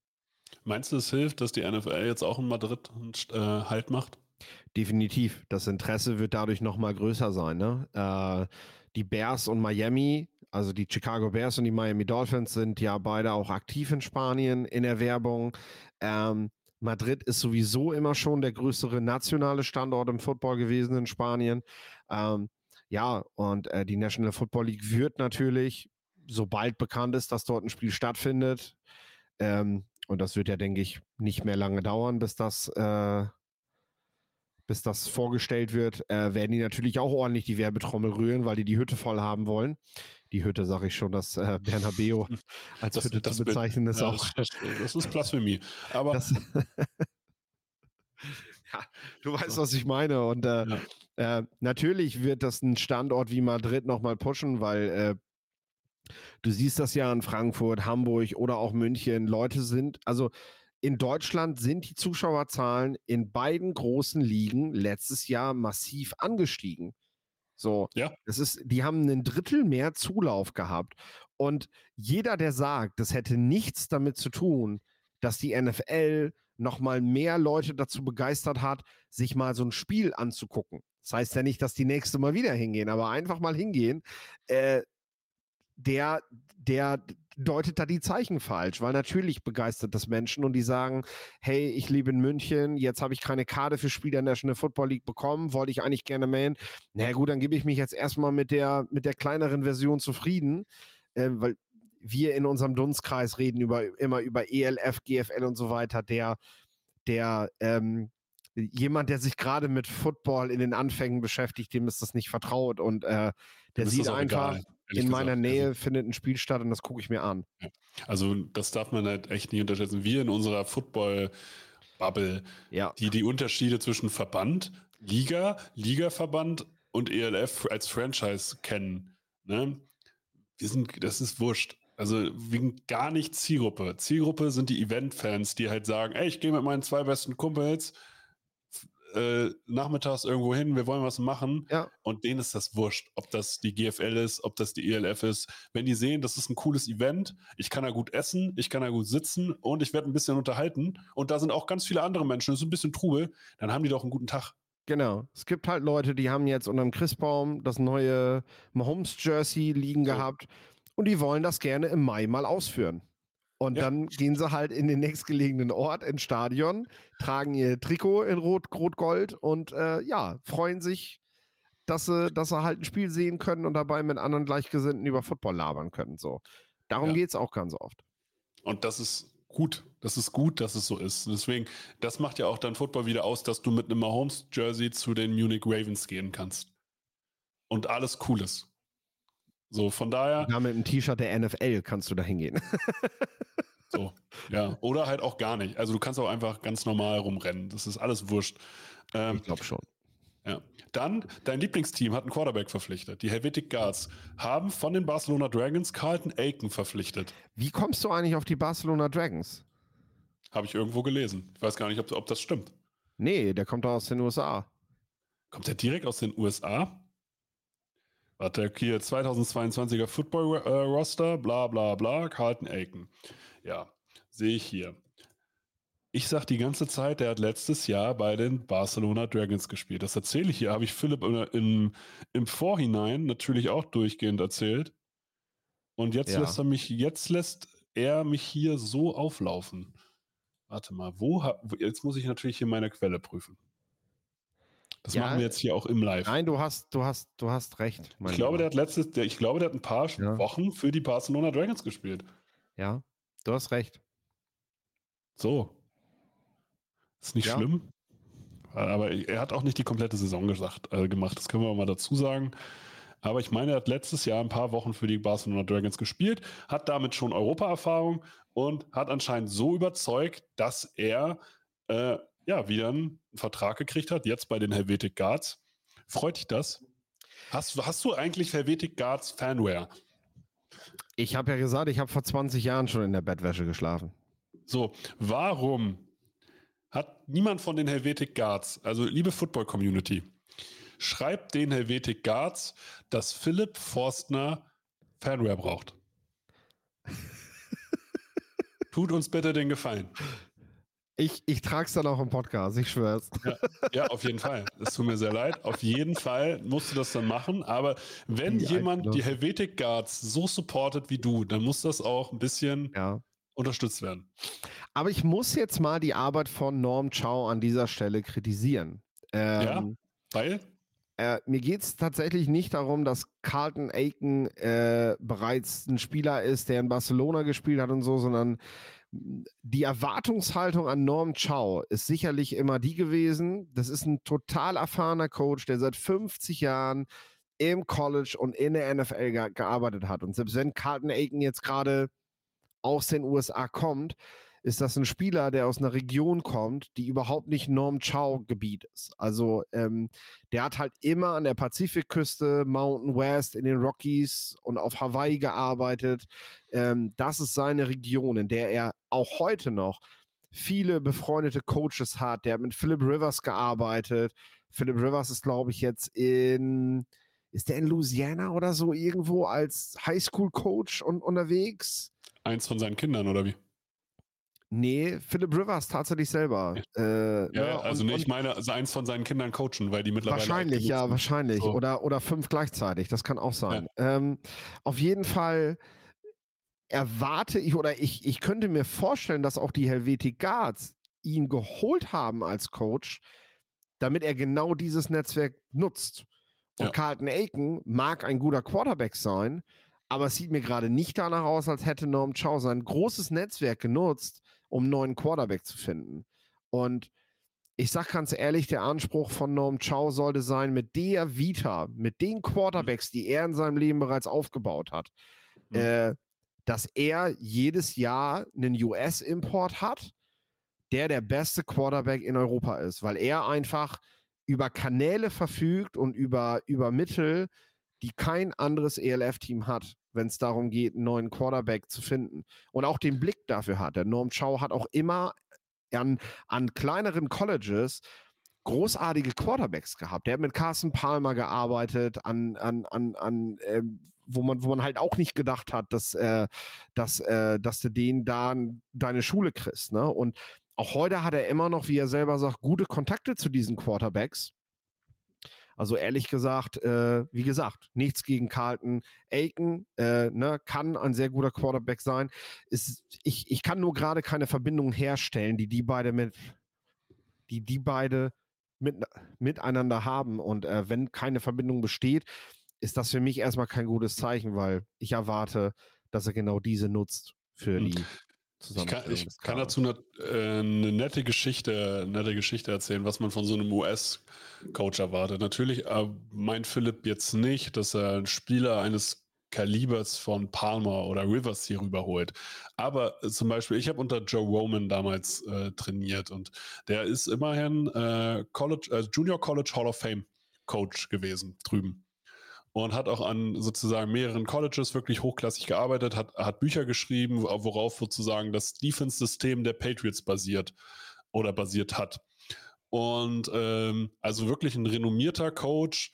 Meinst du, es hilft, dass die NFL jetzt auch in Madrid äh, Halt macht? Definitiv. Das Interesse wird dadurch nochmal größer sein. Ne? Äh, die Bears und Miami, also die Chicago Bears und die Miami Dolphins sind ja beide auch aktiv in Spanien in der Werbung. Ähm, Madrid ist sowieso immer schon der größere nationale Standort im Football gewesen in Spanien. Ähm, ja, und äh, die National Football League wird natürlich, sobald bekannt ist, dass dort ein Spiel stattfindet, ähm, und das wird ja, denke ich, nicht mehr lange dauern, bis das, äh, bis das vorgestellt wird, äh, werden die natürlich auch ordentlich die Werbetrommel rühren, weil die die Hütte voll haben wollen. Die Hütte, sage ich schon, dass äh, Bernabeo als das, Hütte das zu bezeichnen ist ja, auch. Das, das, ist Blasphemie. Aber das, ja, du weißt, was ich meine. Und äh, ja. Äh, natürlich wird das ein Standort wie Madrid nochmal pushen, weil äh, du siehst das ja in Frankfurt, Hamburg oder auch München. Leute sind, also in Deutschland sind die Zuschauerzahlen in beiden großen Ligen letztes Jahr massiv angestiegen. So, Ja. das ist, die haben ein Drittel mehr Zulauf gehabt. Und jeder, der sagt, das hätte nichts damit zu tun, dass die NFL nochmal mehr Leute dazu begeistert hat, sich mal so ein Spiel anzugucken. Das heißt ja nicht, dass die nächste Mal wieder hingehen, aber einfach mal hingehen. Äh, der, der deutet da die Zeichen falsch, weil natürlich begeistert das Menschen und die sagen, hey, ich lebe in München, jetzt habe ich keine Karte für Spiel der National Football League bekommen, wollte ich eigentlich gerne mähen. Na naja, gut, dann gebe ich mich jetzt erstmal mit der, mit der kleineren Version zufrieden, äh, weil wir in unserem Dunstkreis reden über, immer über ELF, GFL und so weiter, der, der, ähm, jemand, der sich gerade mit Football in den Anfängen beschäftigt, dem ist das nicht vertraut und äh, der sieht einfach, egal in meiner gesagt. Nähe also, findet ein Spiel statt und das gucke ich mir an. Also das darf man halt echt nicht unterschätzen. Wir in unserer Football-Bubble, ja. die die Unterschiede zwischen Verband, Liga, Ligaverband und ELF als Franchise kennen. Ne? Wir sind, das ist wurscht. Also wegen gar nicht Zielgruppe. Zielgruppe sind die Event-Fans, die halt sagen, ey, ich gehe mit meinen zwei besten Kumpels äh, nachmittags irgendwo hin, wir wollen was machen. Ja. Und denen ist das wurscht, ob das die GFL ist, ob das die ELF ist. Wenn die sehen, das ist ein cooles Event, ich kann da gut essen, ich kann da gut sitzen und ich werde ein bisschen unterhalten und da sind auch ganz viele andere Menschen, das ist ein bisschen Trubel, dann haben die doch einen guten Tag. Genau. Es gibt halt Leute, die haben jetzt unter dem Christbaum das neue Mahomes-Jersey liegen so. gehabt und die wollen das gerne im Mai mal ausführen. Und ja. dann gehen sie halt in den nächstgelegenen Ort, ins Stadion, tragen ihr Trikot in Rot, Rot-Gold und äh, ja, freuen sich, dass sie, dass sie halt ein Spiel sehen können und dabei mit anderen Gleichgesinnten über Football labern können. So. Darum ja. geht es auch ganz oft. Und das ist gut. Das ist gut, dass es so ist. Deswegen, das macht ja auch dann Football wieder aus, dass du mit einem Mahomes-Jersey zu den Munich Ravens gehen kannst. Und alles cool ist. So, von daher. Ja, mit einem T-Shirt der NFL kannst du da hingehen. so, ja. Oder halt auch gar nicht. Also du kannst auch einfach ganz normal rumrennen. Das ist alles wurscht. Ähm, ich glaube schon. Ja. Dann, dein Lieblingsteam hat einen Quarterback verpflichtet. Die Helvetic Guards haben von den Barcelona Dragons Carlton Aiken verpflichtet. Wie kommst du eigentlich auf die Barcelona Dragons? Habe ich irgendwo gelesen. Ich weiß gar nicht, ob, ob das stimmt. Nee, der kommt aus den USA. Kommt der direkt aus den USA? Warte, hier 2022er Football äh, Roster, bla bla bla, Carlton Aiken. Ja, sehe ich hier. Ich sag die ganze Zeit, der hat letztes Jahr bei den Barcelona Dragons gespielt. Das erzähle ich hier, habe ich Philipp im, im Vorhinein natürlich auch durchgehend erzählt. Und jetzt ja. lässt er mich, jetzt lässt er mich hier so auflaufen. Warte mal, wo, jetzt muss ich natürlich hier meine Quelle prüfen. Das ja, machen wir jetzt hier auch im Live. Nein, du hast, du hast, du hast recht. Ich glaube, der hat letztes, der, ich glaube, der hat ein paar ja. Wochen für die Barcelona Dragons gespielt. Ja, du hast recht. So. Ist nicht ja. schlimm. Aber er hat auch nicht die komplette Saison gesagt, äh, gemacht. Das können wir mal dazu sagen. Aber ich meine, er hat letztes Jahr ein paar Wochen für die Barcelona Dragons gespielt, hat damit schon Europa-Erfahrung und hat anscheinend so überzeugt, dass er äh, ja, wieder einen Vertrag gekriegt hat, jetzt bei den Helvetic Guards. Freut dich das? Hast, hast du eigentlich Helvetic Guards Fanware? Ich habe ja gesagt, ich habe vor 20 Jahren schon in der Bettwäsche geschlafen. So, warum hat niemand von den Helvetic Guards, also liebe Football Community, schreibt den Helvetic Guards, dass Philipp Forstner Fanware braucht. Tut uns bitte den Gefallen. Ich, ich trage es dann auch im Podcast, ich schwör's. Ja, ja, auf jeden Fall. Es tut mir sehr leid. Auf jeden Fall musst du das dann machen. Aber wenn die jemand Einfluss. die Helvetic Guards so supportet wie du, dann muss das auch ein bisschen ja. unterstützt werden. Aber ich muss jetzt mal die Arbeit von Norm Chow an dieser Stelle kritisieren. Ähm, ja, weil? Äh, mir geht es tatsächlich nicht darum, dass Carlton Aiken äh, bereits ein Spieler ist, der in Barcelona gespielt hat und so, sondern die Erwartungshaltung an Norm Chow ist sicherlich immer die gewesen. Das ist ein total erfahrener Coach, der seit 50 Jahren im College und in der NFL ge gearbeitet hat. Und selbst wenn Carlton Aiken jetzt gerade aus den USA kommt, ist das ein Spieler, der aus einer Region kommt, die überhaupt nicht Norm Chow Gebiet ist. Also ähm, der hat halt immer an der Pazifikküste, Mountain West, in den Rockies und auf Hawaii gearbeitet. Ähm, das ist seine Region, in der er auch heute noch viele befreundete Coaches hat. Der hat mit Philip Rivers gearbeitet. Philip Rivers ist, glaube ich, jetzt in ist der in Louisiana oder so irgendwo als Highschool-Coach un unterwegs? Eins von seinen Kindern, oder wie? Nee, Philip Rivers tatsächlich selber. Äh, ja, ne? also und, nee, ich meine, also eins von seinen Kindern coachen, weil die mittlerweile. Wahrscheinlich, ja, wahrscheinlich. So. Oder, oder fünf gleichzeitig, das kann auch sein. Ja. Ähm, auf jeden Fall erwarte ich oder ich, ich könnte mir vorstellen, dass auch die Helvetic Guards ihn geholt haben als Coach, damit er genau dieses Netzwerk nutzt. Und ja. Carlton Aiken mag ein guter Quarterback sein, aber es sieht mir gerade nicht danach aus, als hätte Norm Chow sein großes Netzwerk genutzt, um einen neuen Quarterback zu finden. Und ich sage ganz ehrlich, der Anspruch von Norm Chow sollte sein, mit der Vita, mit den Quarterbacks, die er in seinem Leben bereits aufgebaut hat, mhm. äh, dass er jedes Jahr einen US-Import hat, der der beste Quarterback in Europa ist, weil er einfach über Kanäle verfügt und über, über Mittel, die kein anderes ELF-Team hat, wenn es darum geht, einen neuen Quarterback zu finden. Und auch den Blick dafür hat. Der Norm Chow hat auch immer an, an kleineren Colleges großartige Quarterbacks gehabt. Der hat mit Carson Palmer gearbeitet, an, an, an, an äh, wo man, wo man halt auch nicht gedacht hat, dass, äh, dass, äh, dass du den da deine Schule kriegst. Ne? Und auch heute hat er immer noch, wie er selber sagt, gute Kontakte zu diesen Quarterbacks. Also ehrlich gesagt, äh, wie gesagt, nichts gegen Carlton Aiken, äh, ne, kann ein sehr guter Quarterback sein. Ist, ich, ich kann nur gerade keine Verbindung herstellen, die die beide mit, die die beide mit, miteinander haben. Und äh, wenn keine Verbindung besteht, ist das für mich erstmal kein gutes Zeichen, weil ich erwarte, dass er genau diese nutzt für hm. die ich kann, ich kann dazu eine, äh, eine, nette Geschichte, nette Geschichte erzählen, was man von so einem US-Coach erwartet. Natürlich äh, meint Philipp jetzt nicht, dass er einen Spieler eines Kalibers von Palmer oder Rivers hier rüberholt. Aber äh, zum Beispiel, ich habe unter Joe Roman damals äh, trainiert und der ist immerhin College, Junior College Hall of Fame Coach gewesen drüben und hat auch an sozusagen mehreren Colleges wirklich hochklassig gearbeitet, hat, hat Bücher geschrieben, worauf sozusagen das Defense-System der Patriots basiert oder basiert hat. Und ähm, also wirklich ein renommierter Coach.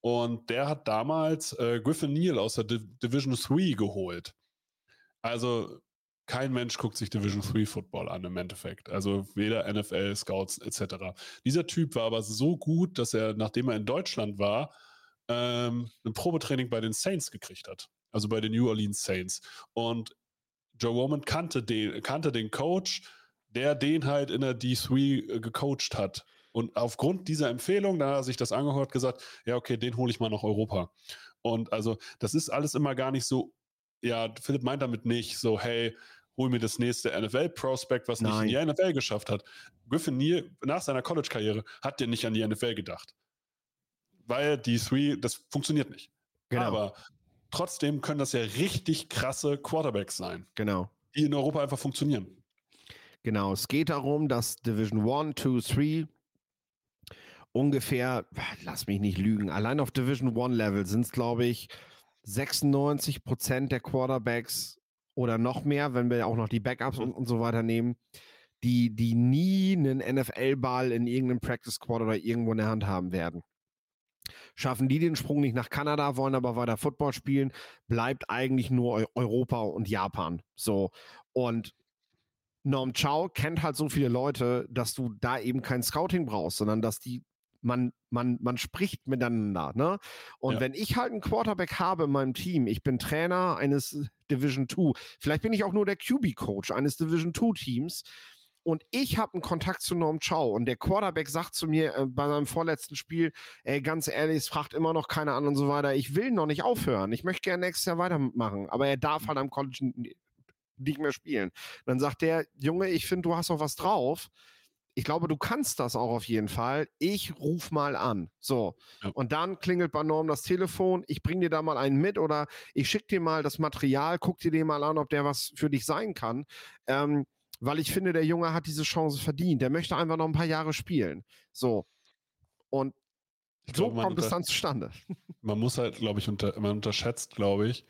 Und der hat damals äh, Griffin Neal aus der Div Division 3 geholt. Also kein Mensch guckt sich Division 3 Football an im Endeffekt. Also weder NFL, Scouts etc. Dieser Typ war aber so gut, dass er, nachdem er in Deutschland war, ähm, ein Probetraining bei den Saints gekriegt hat. Also bei den New Orleans Saints. Und Joe Roman kannte den, kannte den Coach, der den halt in der D3 äh, gecoacht hat. Und aufgrund dieser Empfehlung, da hat er sich das angehört, gesagt, ja, okay, den hole ich mal nach Europa. Und also, das ist alles immer gar nicht so, ja, Philipp meint damit nicht so, hey, hol mir das nächste NFL-Prospect, was Nein. nicht in die NFL geschafft hat. Griffin Neal nach seiner College-Karriere hat der nicht an die NFL gedacht weil die Three, das funktioniert nicht. Genau. Aber trotzdem können das ja richtig krasse Quarterbacks sein. Genau. Die in Europa einfach funktionieren. Genau. Es geht darum, dass Division 1, 2, 3 ungefähr, lass mich nicht lügen, allein auf Division 1 Level sind es, glaube ich, 96 Prozent der Quarterbacks oder noch mehr, wenn wir auch noch die Backups und, und so weiter nehmen, die, die nie einen NFL-Ball in irgendeinem Practice Squad oder irgendwo in der Hand haben werden schaffen die den Sprung nicht nach Kanada, wollen aber weiter Football spielen, bleibt eigentlich nur Europa und Japan. So. Und Norm Chow kennt halt so viele Leute, dass du da eben kein Scouting brauchst, sondern dass die man, man, man spricht miteinander. Ne? Und ja. wenn ich halt einen Quarterback habe in meinem Team, ich bin Trainer eines Division 2, vielleicht bin ich auch nur der QB-Coach eines Division 2 Teams, und ich habe einen Kontakt zu Norm Chow und der Quarterback sagt zu mir äh, bei seinem vorletzten Spiel, ey, ganz ehrlich, es fragt immer noch keiner an und so weiter. Ich will noch nicht aufhören. Ich möchte gerne nächstes Jahr weitermachen, aber er darf halt am College nicht mehr spielen. Dann sagt der, Junge, ich finde, du hast noch was drauf. Ich glaube, du kannst das auch auf jeden Fall. Ich ruf mal an. So. Ja. Und dann klingelt bei Norm das Telefon. Ich bring dir da mal einen mit oder ich schicke dir mal das Material, guck dir den mal an, ob der was für dich sein kann. Ähm, weil ich finde, der Junge hat diese Chance verdient. Der möchte einfach noch ein paar Jahre spielen. So. Und ich so glaub, kommt es dann zustande. Man muss halt, glaube ich, unter, man unterschätzt, glaube ich,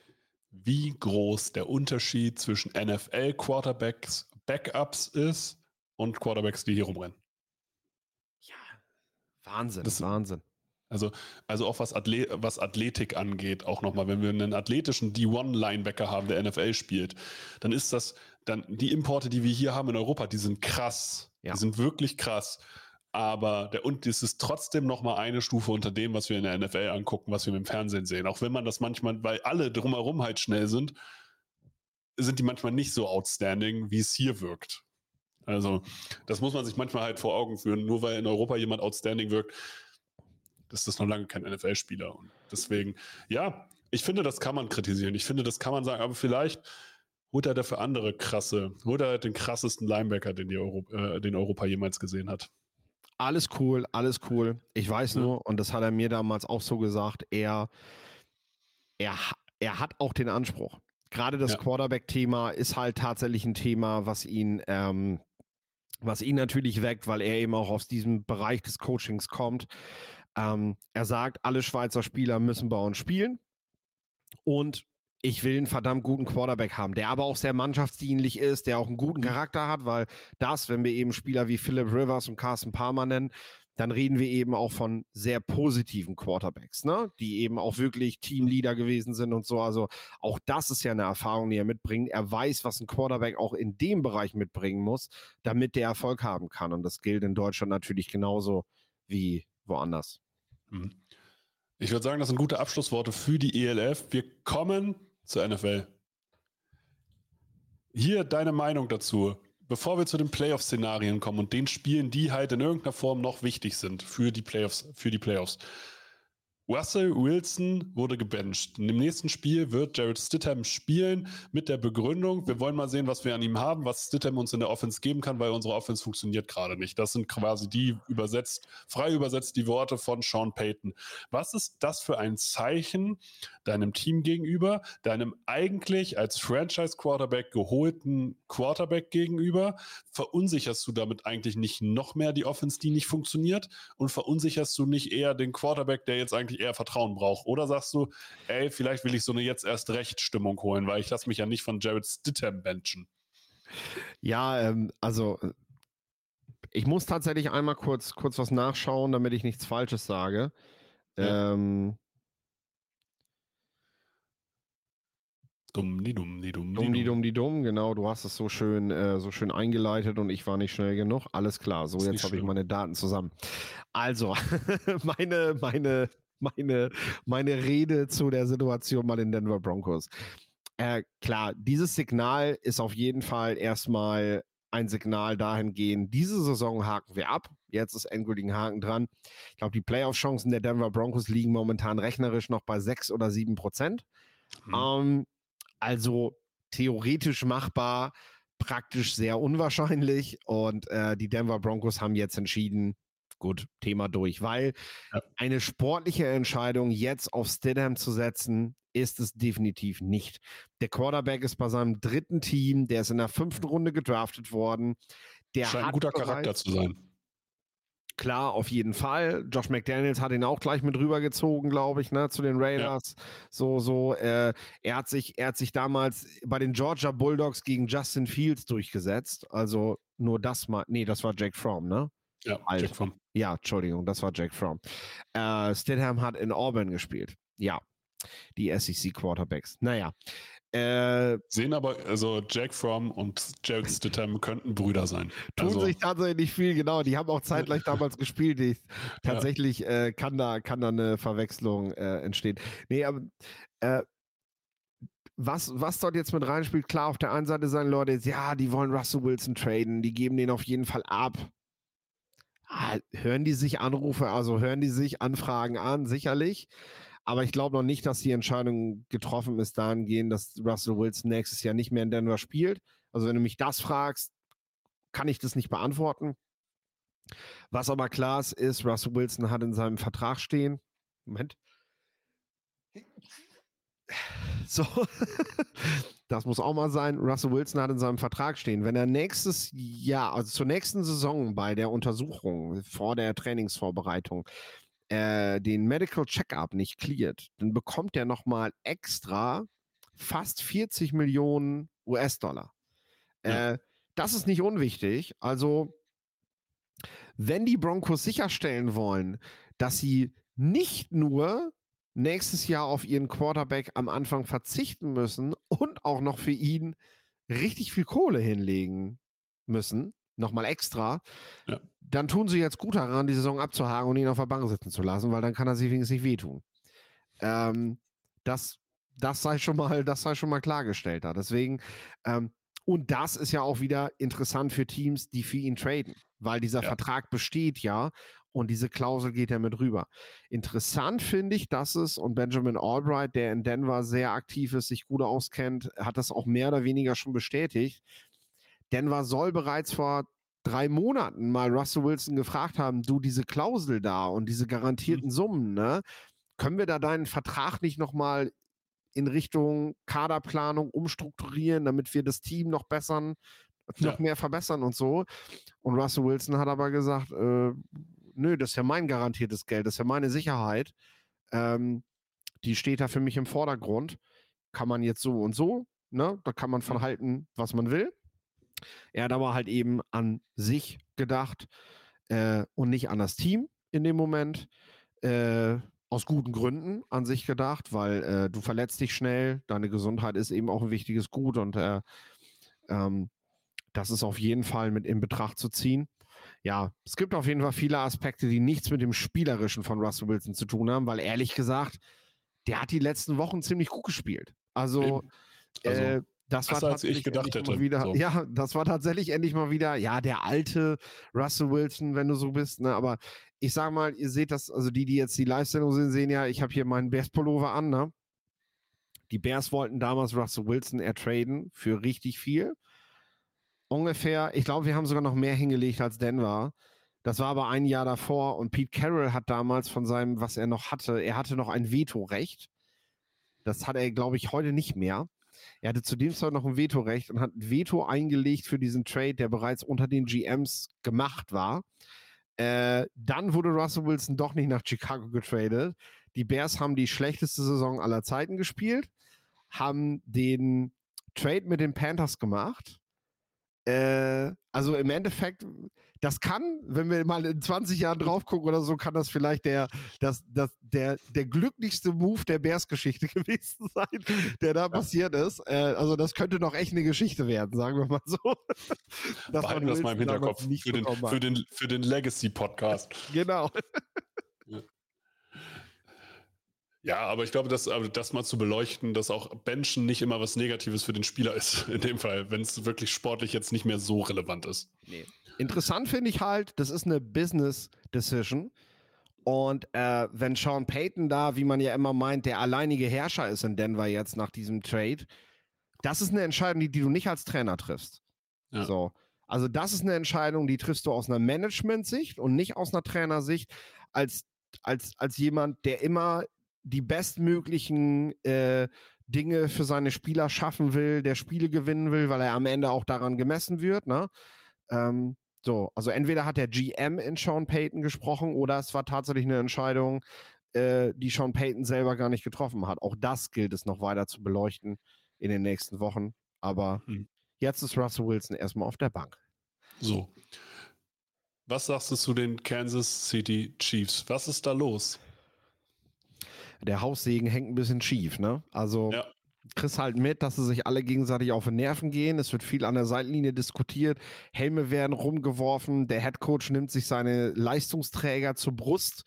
wie groß der Unterschied zwischen NFL-Quarterbacks, Backups ist und Quarterbacks, die hier rumrennen. Ja, Wahnsinn, das, Wahnsinn. Also, also auch was, Athlet, was Athletik angeht, auch nochmal, wenn wir einen athletischen D1-Linebacker haben, der NFL spielt, dann ist das, dann die Importe, die wir hier haben in Europa, die sind krass. Ja. Die sind wirklich krass. Aber der, und es ist trotzdem nochmal eine Stufe unter dem, was wir in der NFL angucken, was wir im Fernsehen sehen. Auch wenn man das manchmal, weil alle drumherum halt schnell sind, sind die manchmal nicht so outstanding, wie es hier wirkt. Also, das muss man sich manchmal halt vor Augen führen. Nur weil in Europa jemand outstanding wirkt, ist das noch lange kein NFL-Spieler. Und deswegen, ja, ich finde, das kann man kritisieren. Ich finde, das kann man sagen, aber vielleicht holt er dafür andere krasse, holt er halt den krassesten Linebacker, den, die Euro, äh, den Europa jemals gesehen hat. Alles cool, alles cool. Ich weiß ja. nur, und das hat er mir damals auch so gesagt, er, er, er hat auch den Anspruch. Gerade das ja. Quarterback-Thema ist halt tatsächlich ein Thema, was ihn, ähm, was ihn natürlich weckt, weil er eben auch aus diesem Bereich des Coachings kommt. Ähm, er sagt, alle Schweizer Spieler müssen bei uns spielen. Und ich will einen verdammt guten Quarterback haben, der aber auch sehr mannschaftsdienlich ist, der auch einen guten. Charakter hat, weil das, wenn wir eben Spieler wie Philip Rivers und Carsten Palmer nennen, dann reden wir eben auch von sehr positiven Quarterbacks, ne? die eben auch wirklich Teamleader gewesen sind und so. Also auch das ist ja eine Erfahrung, die er mitbringt. Er weiß, was ein Quarterback auch in dem Bereich mitbringen muss, damit der Erfolg haben kann. Und das gilt in Deutschland natürlich genauso wie woanders. Mhm. Ich würde sagen, das sind gute Abschlussworte für die ELF. Wir kommen zur NFL. Hier deine Meinung dazu, bevor wir zu den Playoff-Szenarien kommen und den Spielen, die halt in irgendeiner Form noch wichtig sind für die Playoffs, für die Playoffs. Russell Wilson wurde gebencht. Im nächsten Spiel wird Jared Stidham spielen mit der Begründung, wir wollen mal sehen, was wir an ihm haben, was Stidham uns in der Offense geben kann, weil unsere Offense funktioniert gerade nicht. Das sind quasi die übersetzt, frei übersetzt die Worte von Sean Payton. Was ist das für ein Zeichen deinem Team gegenüber, deinem eigentlich als Franchise Quarterback geholten Quarterback gegenüber? Verunsicherst du damit eigentlich nicht noch mehr die Offense, die nicht funktioniert? Und verunsicherst du nicht eher den Quarterback, der jetzt eigentlich eher Vertrauen braucht? Oder sagst du, ey, vielleicht will ich so eine jetzt erst recht Stimmung holen, weil ich lasse mich ja nicht von Jared Stidham benchen. Ja, ähm, also ich muss tatsächlich einmal kurz, kurz was nachschauen, damit ich nichts Falsches sage. Ja. Ähm, Dumm, die dumm, die dumm, die dumm. Die dumm, die dumm, genau. Du hast es so schön, äh, so schön eingeleitet und ich war nicht schnell genug. Alles klar. So, jetzt habe ich meine Daten zusammen. Also, meine, meine, meine, meine Rede zu der Situation mal in Denver Broncos. Äh, klar, dieses Signal ist auf jeden Fall erstmal ein Signal dahingehend, diese Saison haken wir ab. Jetzt ist endgültigen Haken dran. Ich glaube, die Playoff-Chancen der Denver Broncos liegen momentan rechnerisch noch bei sechs oder sieben Prozent. Hm. Ähm, also theoretisch machbar, praktisch sehr unwahrscheinlich. Und äh, die Denver Broncos haben jetzt entschieden, gut, Thema durch, weil ja. eine sportliche Entscheidung jetzt auf Stidham zu setzen, ist es definitiv nicht. Der Quarterback ist bei seinem dritten Team, der ist in der fünften Runde gedraftet worden. Der Scheint ein guter Charakter zu sein. Klar, auf jeden Fall. Josh McDaniels hat ihn auch gleich mit rübergezogen, glaube ich, ne, zu den Raiders. Ja. So, so, äh, er hat sich, er hat sich damals bei den Georgia Bulldogs gegen Justin Fields durchgesetzt. Also nur das mal, nee, das war Jake Fromm, ne? Ja, Alt. Jack Fromm. Ja, Entschuldigung, das war Jake Fromm. Äh, Stidham hat in Auburn gespielt. Ja, die SEC Quarterbacks. Naja, äh, Sehen aber, also Jack Fromm und Jared Stidham könnten Brüder sein. Tun also, sich tatsächlich viel, genau. Die haben auch zeitgleich damals gespielt. Ich, tatsächlich ja. äh, kann, da, kann da eine Verwechslung äh, entstehen. Nee, aber äh, was, was dort jetzt mit reinspielt, klar, auf der einen Seite sagen Leute ja, die wollen Russell Wilson traden, die geben den auf jeden Fall ab. Ah, hören die sich Anrufe, also hören die sich Anfragen an, sicherlich. Aber ich glaube noch nicht, dass die Entscheidung getroffen ist dahingehend, dass Russell Wilson nächstes Jahr nicht mehr in Denver spielt. Also wenn du mich das fragst, kann ich das nicht beantworten. Was aber klar ist, ist, Russell Wilson hat in seinem Vertrag stehen. Moment. So, das muss auch mal sein. Russell Wilson hat in seinem Vertrag stehen, wenn er nächstes Jahr, also zur nächsten Saison bei der Untersuchung vor der Trainingsvorbereitung, äh, den Medical Checkup nicht cleart, dann bekommt er nochmal extra fast 40 Millionen US-Dollar. Ja. Äh, das ist nicht unwichtig. Also, wenn die Broncos sicherstellen wollen, dass sie nicht nur nächstes Jahr auf ihren Quarterback am Anfang verzichten müssen und auch noch für ihn richtig viel Kohle hinlegen müssen, nochmal extra, ja. dann tun sie jetzt gut daran, die Saison abzuhaken und ihn auf der Bank sitzen zu lassen, weil dann kann er sich wenigstens nicht wehtun. Ähm, das, das sei schon mal, das sei schon mal klargestellt da. Deswegen, ähm, und das ist ja auch wieder interessant für Teams, die für ihn traden, weil dieser ja. Vertrag besteht ja und diese Klausel geht ja mit rüber. Interessant finde ich, dass es, und Benjamin Albright, der in Denver sehr aktiv ist, sich gut auskennt, hat das auch mehr oder weniger schon bestätigt. Denver soll bereits vor drei Monaten mal Russell Wilson gefragt haben, du diese Klausel da und diese garantierten mhm. Summen, ne? Können wir da deinen Vertrag nicht nochmal in Richtung Kaderplanung umstrukturieren, damit wir das Team noch bessern, noch ja. mehr verbessern und so. Und Russell Wilson hat aber gesagt, äh, nö, das ist ja mein garantiertes Geld, das ist ja meine Sicherheit. Ähm, die steht da für mich im Vordergrund. Kann man jetzt so und so, ne? Da kann man von mhm. halten, was man will. Er hat aber halt eben an sich gedacht äh, und nicht an das Team in dem Moment. Äh, aus guten Gründen an sich gedacht, weil äh, du verletzt dich schnell, deine Gesundheit ist eben auch ein wichtiges Gut und äh, ähm, das ist auf jeden Fall mit in Betracht zu ziehen. Ja, es gibt auf jeden Fall viele Aspekte, die nichts mit dem Spielerischen von Russell Wilson zu tun haben, weil ehrlich gesagt, der hat die letzten Wochen ziemlich gut gespielt. Also, also äh, das war als ich gedacht hätte. Wieder, so. Ja, das war tatsächlich endlich mal wieder, ja, der alte Russell Wilson, wenn du so bist. Ne? Aber ich sag mal, ihr seht das, also die, die jetzt die Live-Sendung sehen, sehen ja, ich habe hier meinen Bears-Pullover an. Ne? Die Bears wollten damals Russell Wilson ertraden für richtig viel. Ungefähr, ich glaube, wir haben sogar noch mehr hingelegt als Denver. Das war aber ein Jahr davor und Pete Carroll hat damals von seinem, was er noch hatte, er hatte noch ein Vetorecht. Das hat er, glaube ich, heute nicht mehr. Er hatte zu dem Zeit noch ein Vetorecht und hat ein Veto eingelegt für diesen Trade, der bereits unter den GMs gemacht war. Äh, dann wurde Russell Wilson doch nicht nach Chicago getradet. Die Bears haben die schlechteste Saison aller Zeiten gespielt, haben den Trade mit den Panthers gemacht. Äh, also im Endeffekt das kann, wenn wir mal in 20 Jahren drauf gucken oder so, kann das vielleicht der, das, das, der, der glücklichste Move der Bears-Geschichte gewesen sein, der da ja. passiert ist. Äh, also das könnte noch echt eine Geschichte werden, sagen wir mal so. Das Behalten das mal im Hinterkopf für den, für den, für den Legacy-Podcast. Genau. Ja, aber ich glaube, dass, das mal zu beleuchten, dass auch Benchen nicht immer was Negatives für den Spieler ist, in dem Fall, wenn es wirklich sportlich jetzt nicht mehr so relevant ist. Nee. Interessant finde ich halt, das ist eine Business Decision. Und äh, wenn Sean Payton da, wie man ja immer meint, der alleinige Herrscher ist in Denver jetzt nach diesem Trade, das ist eine Entscheidung, die, die du nicht als Trainer triffst. Ja. So. Also, das ist eine Entscheidung, die triffst du aus einer Management-Sicht und nicht aus einer Trainersicht, als, als, als jemand, der immer die bestmöglichen äh, Dinge für seine Spieler schaffen will, der Spiele gewinnen will, weil er am Ende auch daran gemessen wird. Ne? Ähm, so, also entweder hat der GM in Sean Payton gesprochen oder es war tatsächlich eine Entscheidung, äh, die Sean Payton selber gar nicht getroffen hat. Auch das gilt es noch weiter zu beleuchten in den nächsten Wochen. Aber hm. jetzt ist Russell Wilson erstmal auf der Bank. So. Was sagst du zu den Kansas City Chiefs? Was ist da los? Der Haussegen hängt ein bisschen schief, ne? Also ja kriegst halt mit, dass sie sich alle gegenseitig auf den Nerven gehen. Es wird viel an der Seitenlinie diskutiert. Helme werden rumgeworfen. Der Headcoach nimmt sich seine Leistungsträger zur Brust,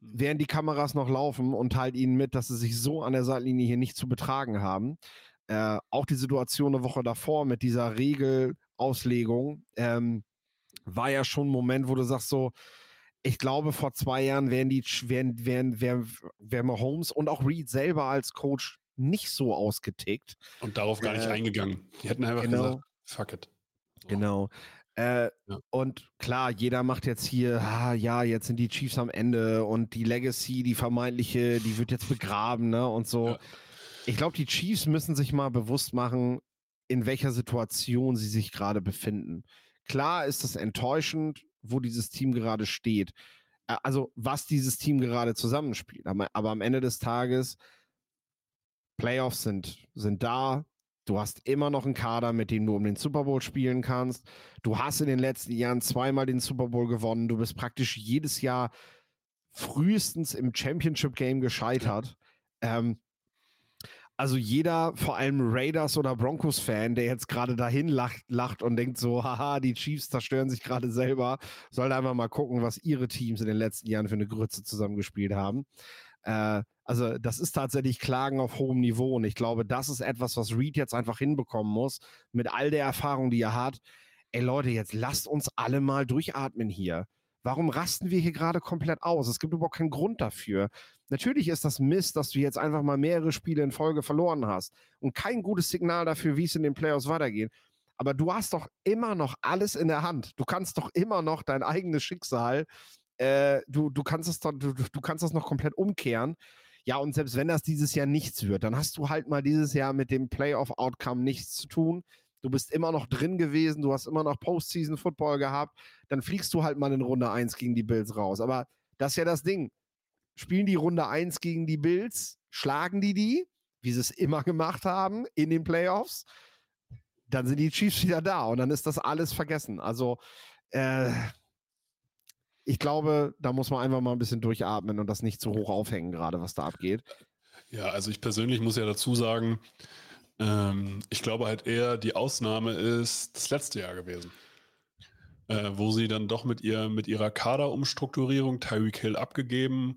während die Kameras noch laufen und teilt ihnen mit, dass sie sich so an der Seitenlinie hier nicht zu betragen haben. Äh, auch die Situation eine Woche davor mit dieser Regelauslegung ähm, war ja schon ein Moment, wo du sagst so, ich glaube, vor zwei Jahren wären die, wären, wären, wären, wären Mahomes und auch Reed selber als Coach nicht so ausgetickt. Und darauf gar nicht äh, eingegangen. Die hätten einfach genau, gesagt, fuck it. So. Genau. Äh, ja. Und klar, jeder macht jetzt hier, ah, ja, jetzt sind die Chiefs am Ende und die Legacy, die vermeintliche, die wird jetzt begraben, ne? Und so. Ja. Ich glaube, die Chiefs müssen sich mal bewusst machen, in welcher Situation sie sich gerade befinden. Klar ist es enttäuschend, wo dieses Team gerade steht. Also, was dieses Team gerade zusammenspielt. Aber, aber am Ende des Tages Playoffs sind, sind da. Du hast immer noch einen Kader, mit dem du um den Super Bowl spielen kannst. Du hast in den letzten Jahren zweimal den Super Bowl gewonnen. Du bist praktisch jedes Jahr frühestens im Championship Game gescheitert. Ähm, also jeder, vor allem Raiders oder Broncos-Fan, der jetzt gerade dahin lacht, lacht, und denkt so, haha, die Chiefs zerstören sich gerade selber, soll einfach mal gucken, was ihre Teams in den letzten Jahren für eine Grütze zusammengespielt haben. Äh, also das ist tatsächlich Klagen auf hohem Niveau und ich glaube, das ist etwas, was Reed jetzt einfach hinbekommen muss, mit all der Erfahrung, die er hat. Ey Leute, jetzt lasst uns alle mal durchatmen hier. Warum rasten wir hier gerade komplett aus? Es gibt überhaupt keinen Grund dafür. Natürlich ist das Mist, dass du jetzt einfach mal mehrere Spiele in Folge verloren hast und kein gutes Signal dafür, wie es in den Playoffs weitergeht. Aber du hast doch immer noch alles in der Hand. Du kannst doch immer noch dein eigenes Schicksal, äh, du, du, kannst es du, du kannst das noch komplett umkehren. Ja, und selbst wenn das dieses Jahr nichts wird, dann hast du halt mal dieses Jahr mit dem Playoff-Outcome nichts zu tun. Du bist immer noch drin gewesen, du hast immer noch Postseason-Football gehabt, dann fliegst du halt mal in Runde 1 gegen die Bills raus. Aber das ist ja das Ding spielen die Runde 1 gegen die Bills, schlagen die die, wie sie es immer gemacht haben in den Playoffs, dann sind die Chiefs wieder da und dann ist das alles vergessen. Also äh, ich glaube, da muss man einfach mal ein bisschen durchatmen und das nicht zu hoch aufhängen, gerade was da abgeht. Ja, also ich persönlich muss ja dazu sagen, ähm, ich glaube halt eher, die Ausnahme ist das letzte Jahr gewesen äh, wo sie dann doch mit, ihr, mit ihrer Kaderumstrukturierung Tyreek Hill abgegeben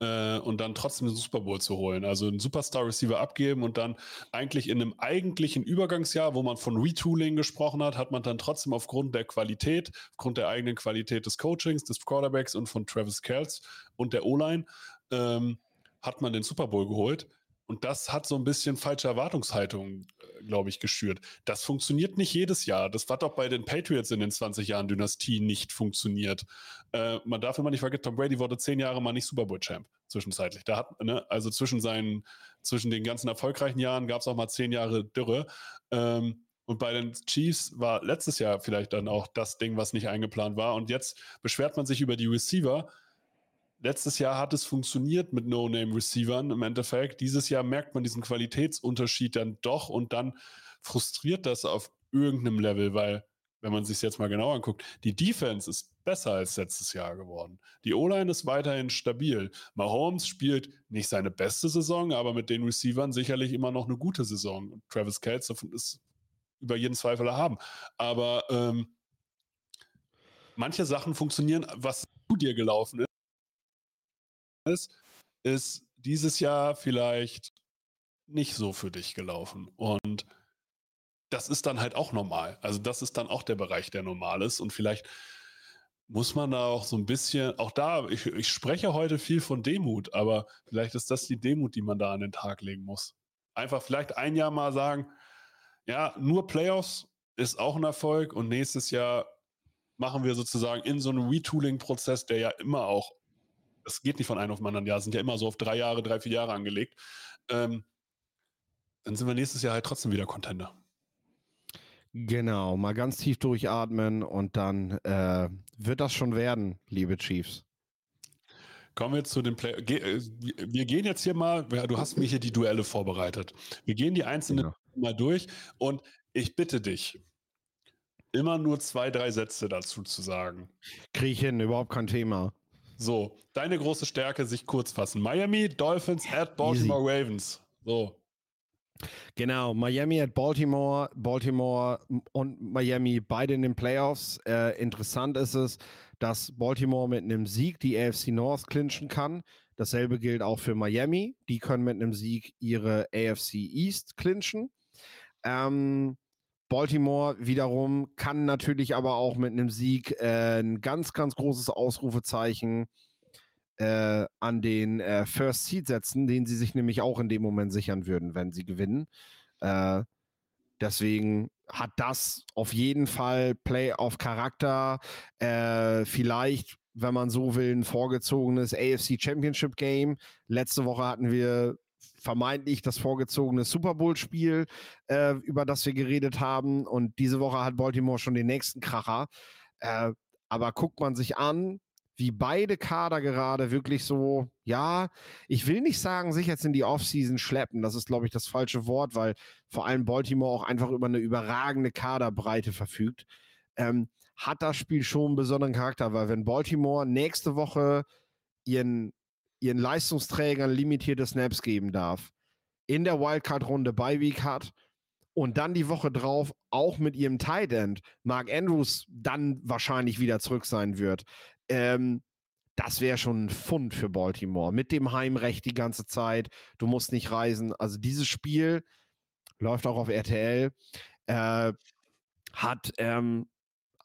äh, und dann trotzdem den Super Bowl zu holen. Also einen Superstar-Receiver abgeben und dann eigentlich in einem eigentlichen Übergangsjahr, wo man von Retooling gesprochen hat, hat man dann trotzdem aufgrund der Qualität, aufgrund der eigenen Qualität des Coachings, des Quarterbacks und von Travis Kells und der O-Line, ähm, hat man den Super Bowl geholt. Und das hat so ein bisschen falsche Erwartungshaltung, glaube ich, geschürt. Das funktioniert nicht jedes Jahr. Das hat auch bei den Patriots in den 20 Jahren Dynastie nicht funktioniert. Äh, man darf immer nicht vergessen, Tom Brady wurde zehn Jahre mal nicht Super Bowl-Champ zwischenzeitlich. Da hat, ne, also zwischen seinen, zwischen den ganzen erfolgreichen Jahren gab es auch mal zehn Jahre Dürre. Ähm, und bei den Chiefs war letztes Jahr vielleicht dann auch das Ding, was nicht eingeplant war. Und jetzt beschwert man sich über die Receiver letztes Jahr hat es funktioniert mit No-Name-Receivern im Endeffekt. Dieses Jahr merkt man diesen Qualitätsunterschied dann doch und dann frustriert das auf irgendeinem Level, weil, wenn man sich jetzt mal genau anguckt, die Defense ist besser als letztes Jahr geworden. Die O-Line ist weiterhin stabil. Mahomes spielt nicht seine beste Saison, aber mit den Receivern sicherlich immer noch eine gute Saison. Und Travis Kelce ist über jeden Zweifel erhaben. Aber ähm, manche Sachen funktionieren, was zu dir gelaufen ist ist, ist dieses Jahr vielleicht nicht so für dich gelaufen. Und das ist dann halt auch normal. Also das ist dann auch der Bereich, der normal ist. Und vielleicht muss man da auch so ein bisschen, auch da, ich, ich spreche heute viel von Demut, aber vielleicht ist das die Demut, die man da an den Tag legen muss. Einfach vielleicht ein Jahr mal sagen, ja, nur Playoffs ist auch ein Erfolg und nächstes Jahr machen wir sozusagen in so einem Retooling-Prozess, der ja immer auch das geht nicht von einem auf den anderen Jahr, sind ja immer so auf drei Jahre, drei, vier Jahre angelegt. Ähm, dann sind wir nächstes Jahr halt trotzdem wieder Contender. Genau, mal ganz tief durchatmen und dann äh, wird das schon werden, liebe Chiefs. Kommen wir zu den Play. Ge äh, wir gehen jetzt hier mal, du hast mir hier die Duelle vorbereitet. Wir gehen die einzelnen genau. mal durch und ich bitte dich, immer nur zwei, drei Sätze dazu zu sagen. Kriege ich hin, überhaupt kein Thema. So, deine große Stärke, sich kurz fassen. Miami, Dolphins at Baltimore Easy. Ravens. So. Genau, Miami at Baltimore, Baltimore und Miami beide in den Playoffs. Äh, interessant ist es, dass Baltimore mit einem Sieg die AFC North clinchen kann. Dasselbe gilt auch für Miami. Die können mit einem Sieg ihre AFC East clinchen. Ähm, Baltimore wiederum kann natürlich aber auch mit einem Sieg äh, ein ganz, ganz großes Ausrufezeichen äh, an den äh, First Seed setzen, den sie sich nämlich auch in dem Moment sichern würden, wenn sie gewinnen. Äh, deswegen hat das auf jeden Fall Play-off-Charakter. Äh, vielleicht, wenn man so will, ein vorgezogenes AFC Championship Game. Letzte Woche hatten wir vermeintlich das vorgezogene Super Bowl-Spiel, äh, über das wir geredet haben. Und diese Woche hat Baltimore schon den nächsten Kracher. Äh, aber guckt man sich an, wie beide Kader gerade wirklich so, ja, ich will nicht sagen, sich jetzt in die Offseason schleppen. Das ist, glaube ich, das falsche Wort, weil vor allem Baltimore auch einfach über eine überragende Kaderbreite verfügt. Ähm, hat das Spiel schon einen besonderen Charakter, weil wenn Baltimore nächste Woche ihren, ihren Leistungsträgern limitierte Snaps geben darf, in der Wildcard-Runde bei Week hat und dann die Woche drauf auch mit ihrem Tight End Mark Andrews dann wahrscheinlich wieder zurück sein wird. Ähm, das wäre schon ein Fund für Baltimore. Mit dem Heimrecht die ganze Zeit. Du musst nicht reisen. Also dieses Spiel läuft auch auf RTL. Äh, hat, ähm,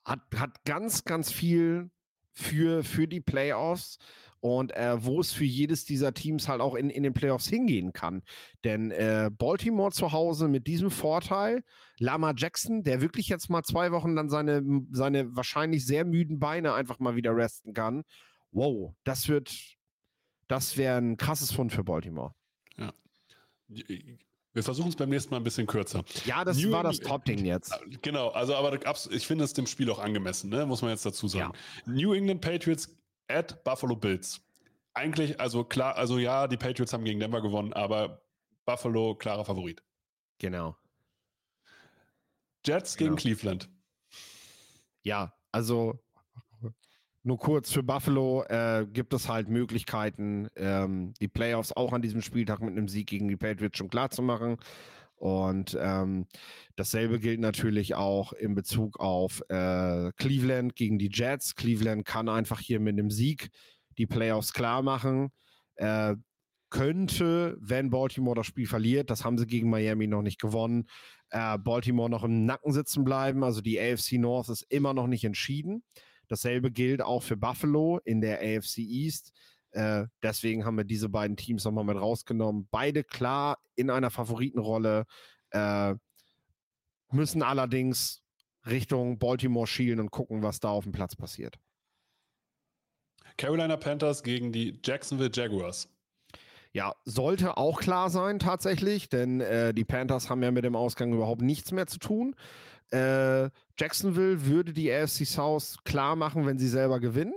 hat, hat ganz, ganz viel für, für die Playoffs und äh, wo es für jedes dieser Teams halt auch in, in den Playoffs hingehen kann. Denn äh, Baltimore zu Hause mit diesem Vorteil, Lama Jackson, der wirklich jetzt mal zwei Wochen dann seine, seine wahrscheinlich sehr müden Beine einfach mal wieder resten kann. Wow, das wird, das wäre ein krasses Fund für Baltimore. Ja. Wir versuchen es beim nächsten Mal ein bisschen kürzer. Ja, das New war das Top-Ding jetzt. Genau, also aber ich finde es dem Spiel auch angemessen, ne? muss man jetzt dazu sagen. Ja. New England Patriots at Buffalo Bills. Eigentlich, also klar, also ja, die Patriots haben gegen Denver gewonnen, aber Buffalo klarer Favorit. Genau. Jets genau. gegen Cleveland. Ja, also nur kurz für Buffalo äh, gibt es halt Möglichkeiten, ähm, die Playoffs auch an diesem Spieltag mit einem Sieg gegen die Patriots schon klar zu machen. Und ähm, dasselbe gilt natürlich auch in Bezug auf äh, Cleveland gegen die Jets. Cleveland kann einfach hier mit einem Sieg die Playoffs klar machen. Äh, könnte, wenn Baltimore das Spiel verliert, das haben sie gegen Miami noch nicht gewonnen, äh, Baltimore noch im Nacken sitzen bleiben. Also die AFC North ist immer noch nicht entschieden. Dasselbe gilt auch für Buffalo in der AFC East. Äh, deswegen haben wir diese beiden Teams nochmal mit rausgenommen. Beide klar in einer Favoritenrolle, äh, müssen allerdings Richtung Baltimore schielen und gucken, was da auf dem Platz passiert. Carolina Panthers gegen die Jacksonville Jaguars. Ja, sollte auch klar sein tatsächlich, denn äh, die Panthers haben ja mit dem Ausgang überhaupt nichts mehr zu tun. Äh, Jacksonville würde die AFC South klar machen, wenn sie selber gewinnen,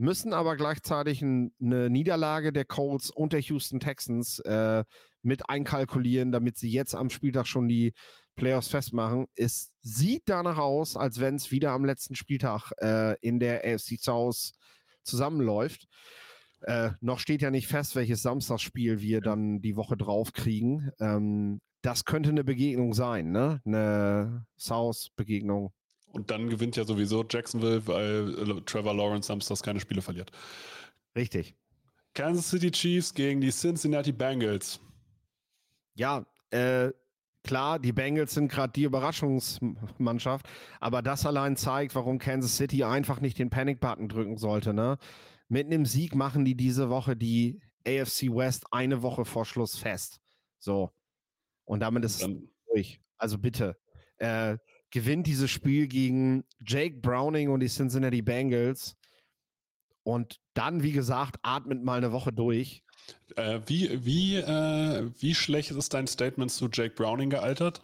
müssen aber gleichzeitig ein, eine Niederlage der Colts und der Houston Texans äh, mit einkalkulieren, damit sie jetzt am Spieltag schon die Playoffs festmachen. Es sieht danach aus, als wenn es wieder am letzten Spieltag äh, in der AFC South zusammenläuft. Äh, noch steht ja nicht fest, welches Samstagsspiel wir dann die Woche drauf kriegen. Ähm, das könnte eine Begegnung sein, ne? Eine South-Begegnung. Und dann gewinnt ja sowieso Jacksonville, weil äh, Trevor Lawrence samstags keine Spiele verliert. Richtig. Kansas City Chiefs gegen die Cincinnati Bengals. Ja, äh, klar, die Bengals sind gerade die Überraschungsmannschaft, aber das allein zeigt, warum Kansas City einfach nicht den Panic-Button drücken sollte. Ne? Mit einem Sieg machen die diese Woche die AFC West eine Woche vor Schluss fest. So. Und damit ist es durch. Also bitte. Äh, gewinnt dieses Spiel gegen Jake Browning und die Cincinnati Bengals. Und dann, wie gesagt, atmet mal eine Woche durch. Äh, wie, wie, äh, wie schlecht ist dein Statement zu Jake Browning gealtert?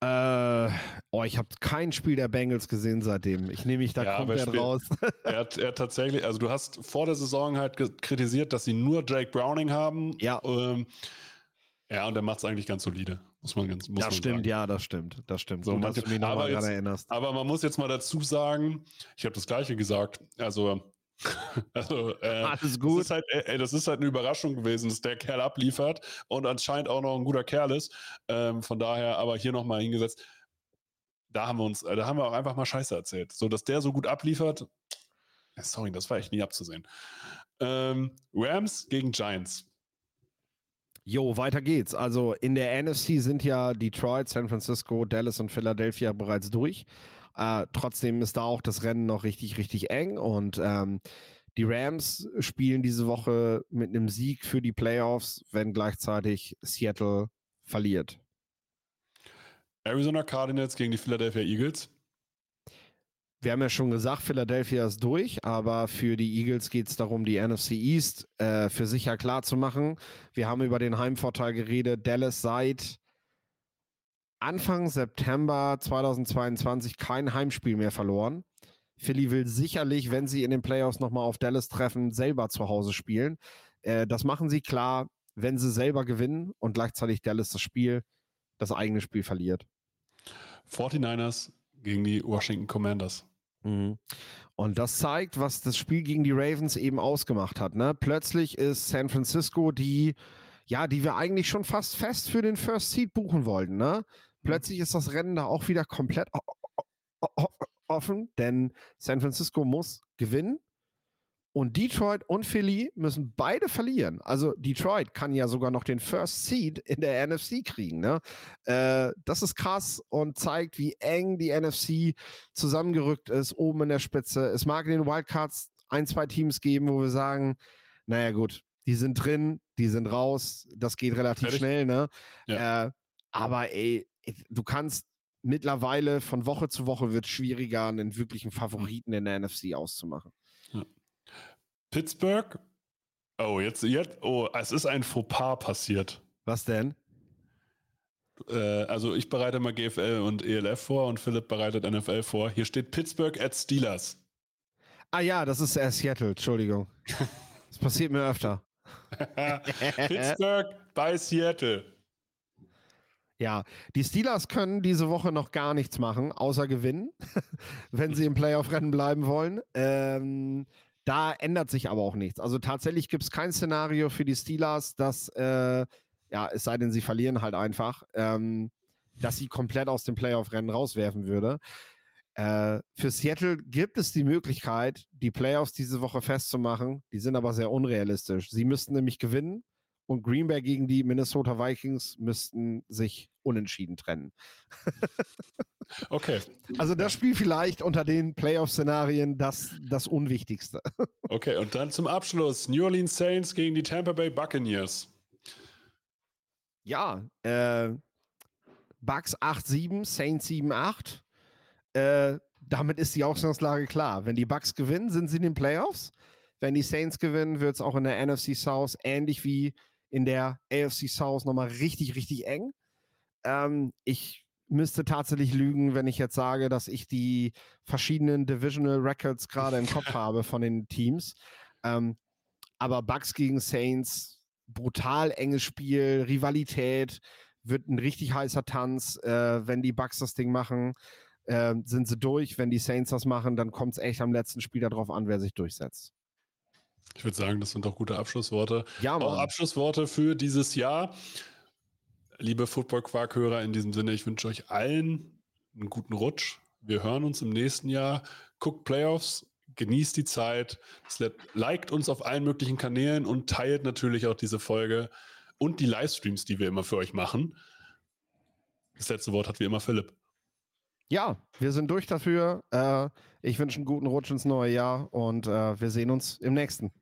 Äh, oh, ich habe kein Spiel der Bengals gesehen seitdem. Ich nehme mich da ja, komplett raus. er, hat, er tatsächlich, also du hast vor der Saison halt kritisiert, dass sie nur Jake Browning haben. Ja. Ähm, ja, und er macht es eigentlich ganz solide. Muss man ganz muss Das man stimmt, sagen. ja, das stimmt. Das stimmt. So, dass du mich nochmal daran erinnerst. Aber man muss jetzt mal dazu sagen, ich habe das Gleiche gesagt. Also, also äh, Alles gut. Das ist, halt, äh, das ist halt eine Überraschung gewesen, dass der Kerl abliefert und anscheinend auch noch ein guter Kerl ist. Ähm, von daher aber hier nochmal hingesetzt. Da haben wir uns, äh, da haben wir auch einfach mal Scheiße erzählt. So, dass der so gut abliefert, sorry, das war echt nie abzusehen. Ähm, Rams gegen Giants. Jo, weiter geht's. Also in der NFC sind ja Detroit, San Francisco, Dallas und Philadelphia bereits durch. Äh, trotzdem ist da auch das Rennen noch richtig, richtig eng und ähm, die Rams spielen diese Woche mit einem Sieg für die Playoffs, wenn gleichzeitig Seattle verliert. Arizona Cardinals gegen die Philadelphia Eagles wir haben ja schon gesagt, Philadelphia ist durch, aber für die Eagles geht es darum, die NFC East äh, für sicher klar zu machen. Wir haben über den Heimvorteil geredet. Dallas seit Anfang September 2022 kein Heimspiel mehr verloren. Philly will sicherlich, wenn sie in den Playoffs nochmal auf Dallas treffen, selber zu Hause spielen. Äh, das machen sie klar, wenn sie selber gewinnen und gleichzeitig Dallas das Spiel, das eigene Spiel verliert. 49ers gegen die Washington Commanders. Mhm. Und das zeigt, was das Spiel gegen die Ravens eben ausgemacht hat. Ne? Plötzlich ist San Francisco die, ja, die wir eigentlich schon fast fest für den First Seed buchen wollten. Ne? Plötzlich ist das Rennen da auch wieder komplett offen, denn San Francisco muss gewinnen. Und Detroit und Philly müssen beide verlieren. Also Detroit kann ja sogar noch den First Seed in der NFC kriegen. Ne? Äh, das ist krass und zeigt, wie eng die NFC zusammengerückt ist, oben in der Spitze. Es mag in den Wildcards ein, zwei Teams geben, wo wir sagen, naja gut, die sind drin, die sind raus, das geht relativ Fertig? schnell. Ne? Ja. Äh, aber ey, du kannst mittlerweile von Woche zu Woche wird es schwieriger, einen wirklichen Favoriten in der NFC auszumachen. Pittsburgh. Oh, jetzt, jetzt, oh, es ist ein Fauxpas passiert. Was denn? Äh, also ich bereite mal GFL und ELF vor und Philipp bereitet NFL vor. Hier steht Pittsburgh at Steelers. Ah ja, das ist äh, Seattle, Entschuldigung. Das passiert mir öfter. Pittsburgh bei Seattle. Ja, die Steelers können diese Woche noch gar nichts machen, außer gewinnen, wenn sie im Playoff-Rennen bleiben wollen. Ähm, da ändert sich aber auch nichts. Also tatsächlich gibt es kein Szenario für die Steelers, dass, äh, ja, es sei denn, sie verlieren halt einfach, ähm, dass sie komplett aus dem Playoff-Rennen rauswerfen würde. Äh, für Seattle gibt es die Möglichkeit, die Playoffs diese Woche festzumachen. Die sind aber sehr unrealistisch. Sie müssten nämlich gewinnen und Green Bay gegen die Minnesota Vikings müssten sich unentschieden trennen. okay. Also das Spiel vielleicht unter den Playoff-Szenarien das, das Unwichtigste. okay, und dann zum Abschluss New Orleans Saints gegen die Tampa Bay Buccaneers. Ja, äh, Bucks 8-7, Saints 7-8. Äh, damit ist die Ausgangslage klar. Wenn die Bucks gewinnen, sind sie in den Playoffs. Wenn die Saints gewinnen, wird es auch in der NFC South ähnlich wie in der AFC South nochmal richtig, richtig eng. Ähm, ich müsste tatsächlich lügen, wenn ich jetzt sage, dass ich die verschiedenen Divisional Records gerade im Kopf habe von den Teams. Ähm, aber Bucks gegen Saints, brutal enges Spiel, Rivalität, wird ein richtig heißer Tanz. Äh, wenn die Bucks das Ding machen, äh, sind sie durch. Wenn die Saints das machen, dann kommt es echt am letzten Spiel darauf an, wer sich durchsetzt. Ich würde sagen, das sind doch gute Abschlussworte. Ja, Mann. Auch Abschlussworte für dieses Jahr. Liebe Football-Quark-Hörer, in diesem Sinne, ich wünsche euch allen einen guten Rutsch. Wir hören uns im nächsten Jahr. Guckt Playoffs, genießt die Zeit, liked uns auf allen möglichen Kanälen und teilt natürlich auch diese Folge und die Livestreams, die wir immer für euch machen. Das letzte Wort hat wie immer Philipp. Ja, wir sind durch dafür. Äh, ich wünsche einen guten Rutsch ins neue Jahr und äh, wir sehen uns im nächsten.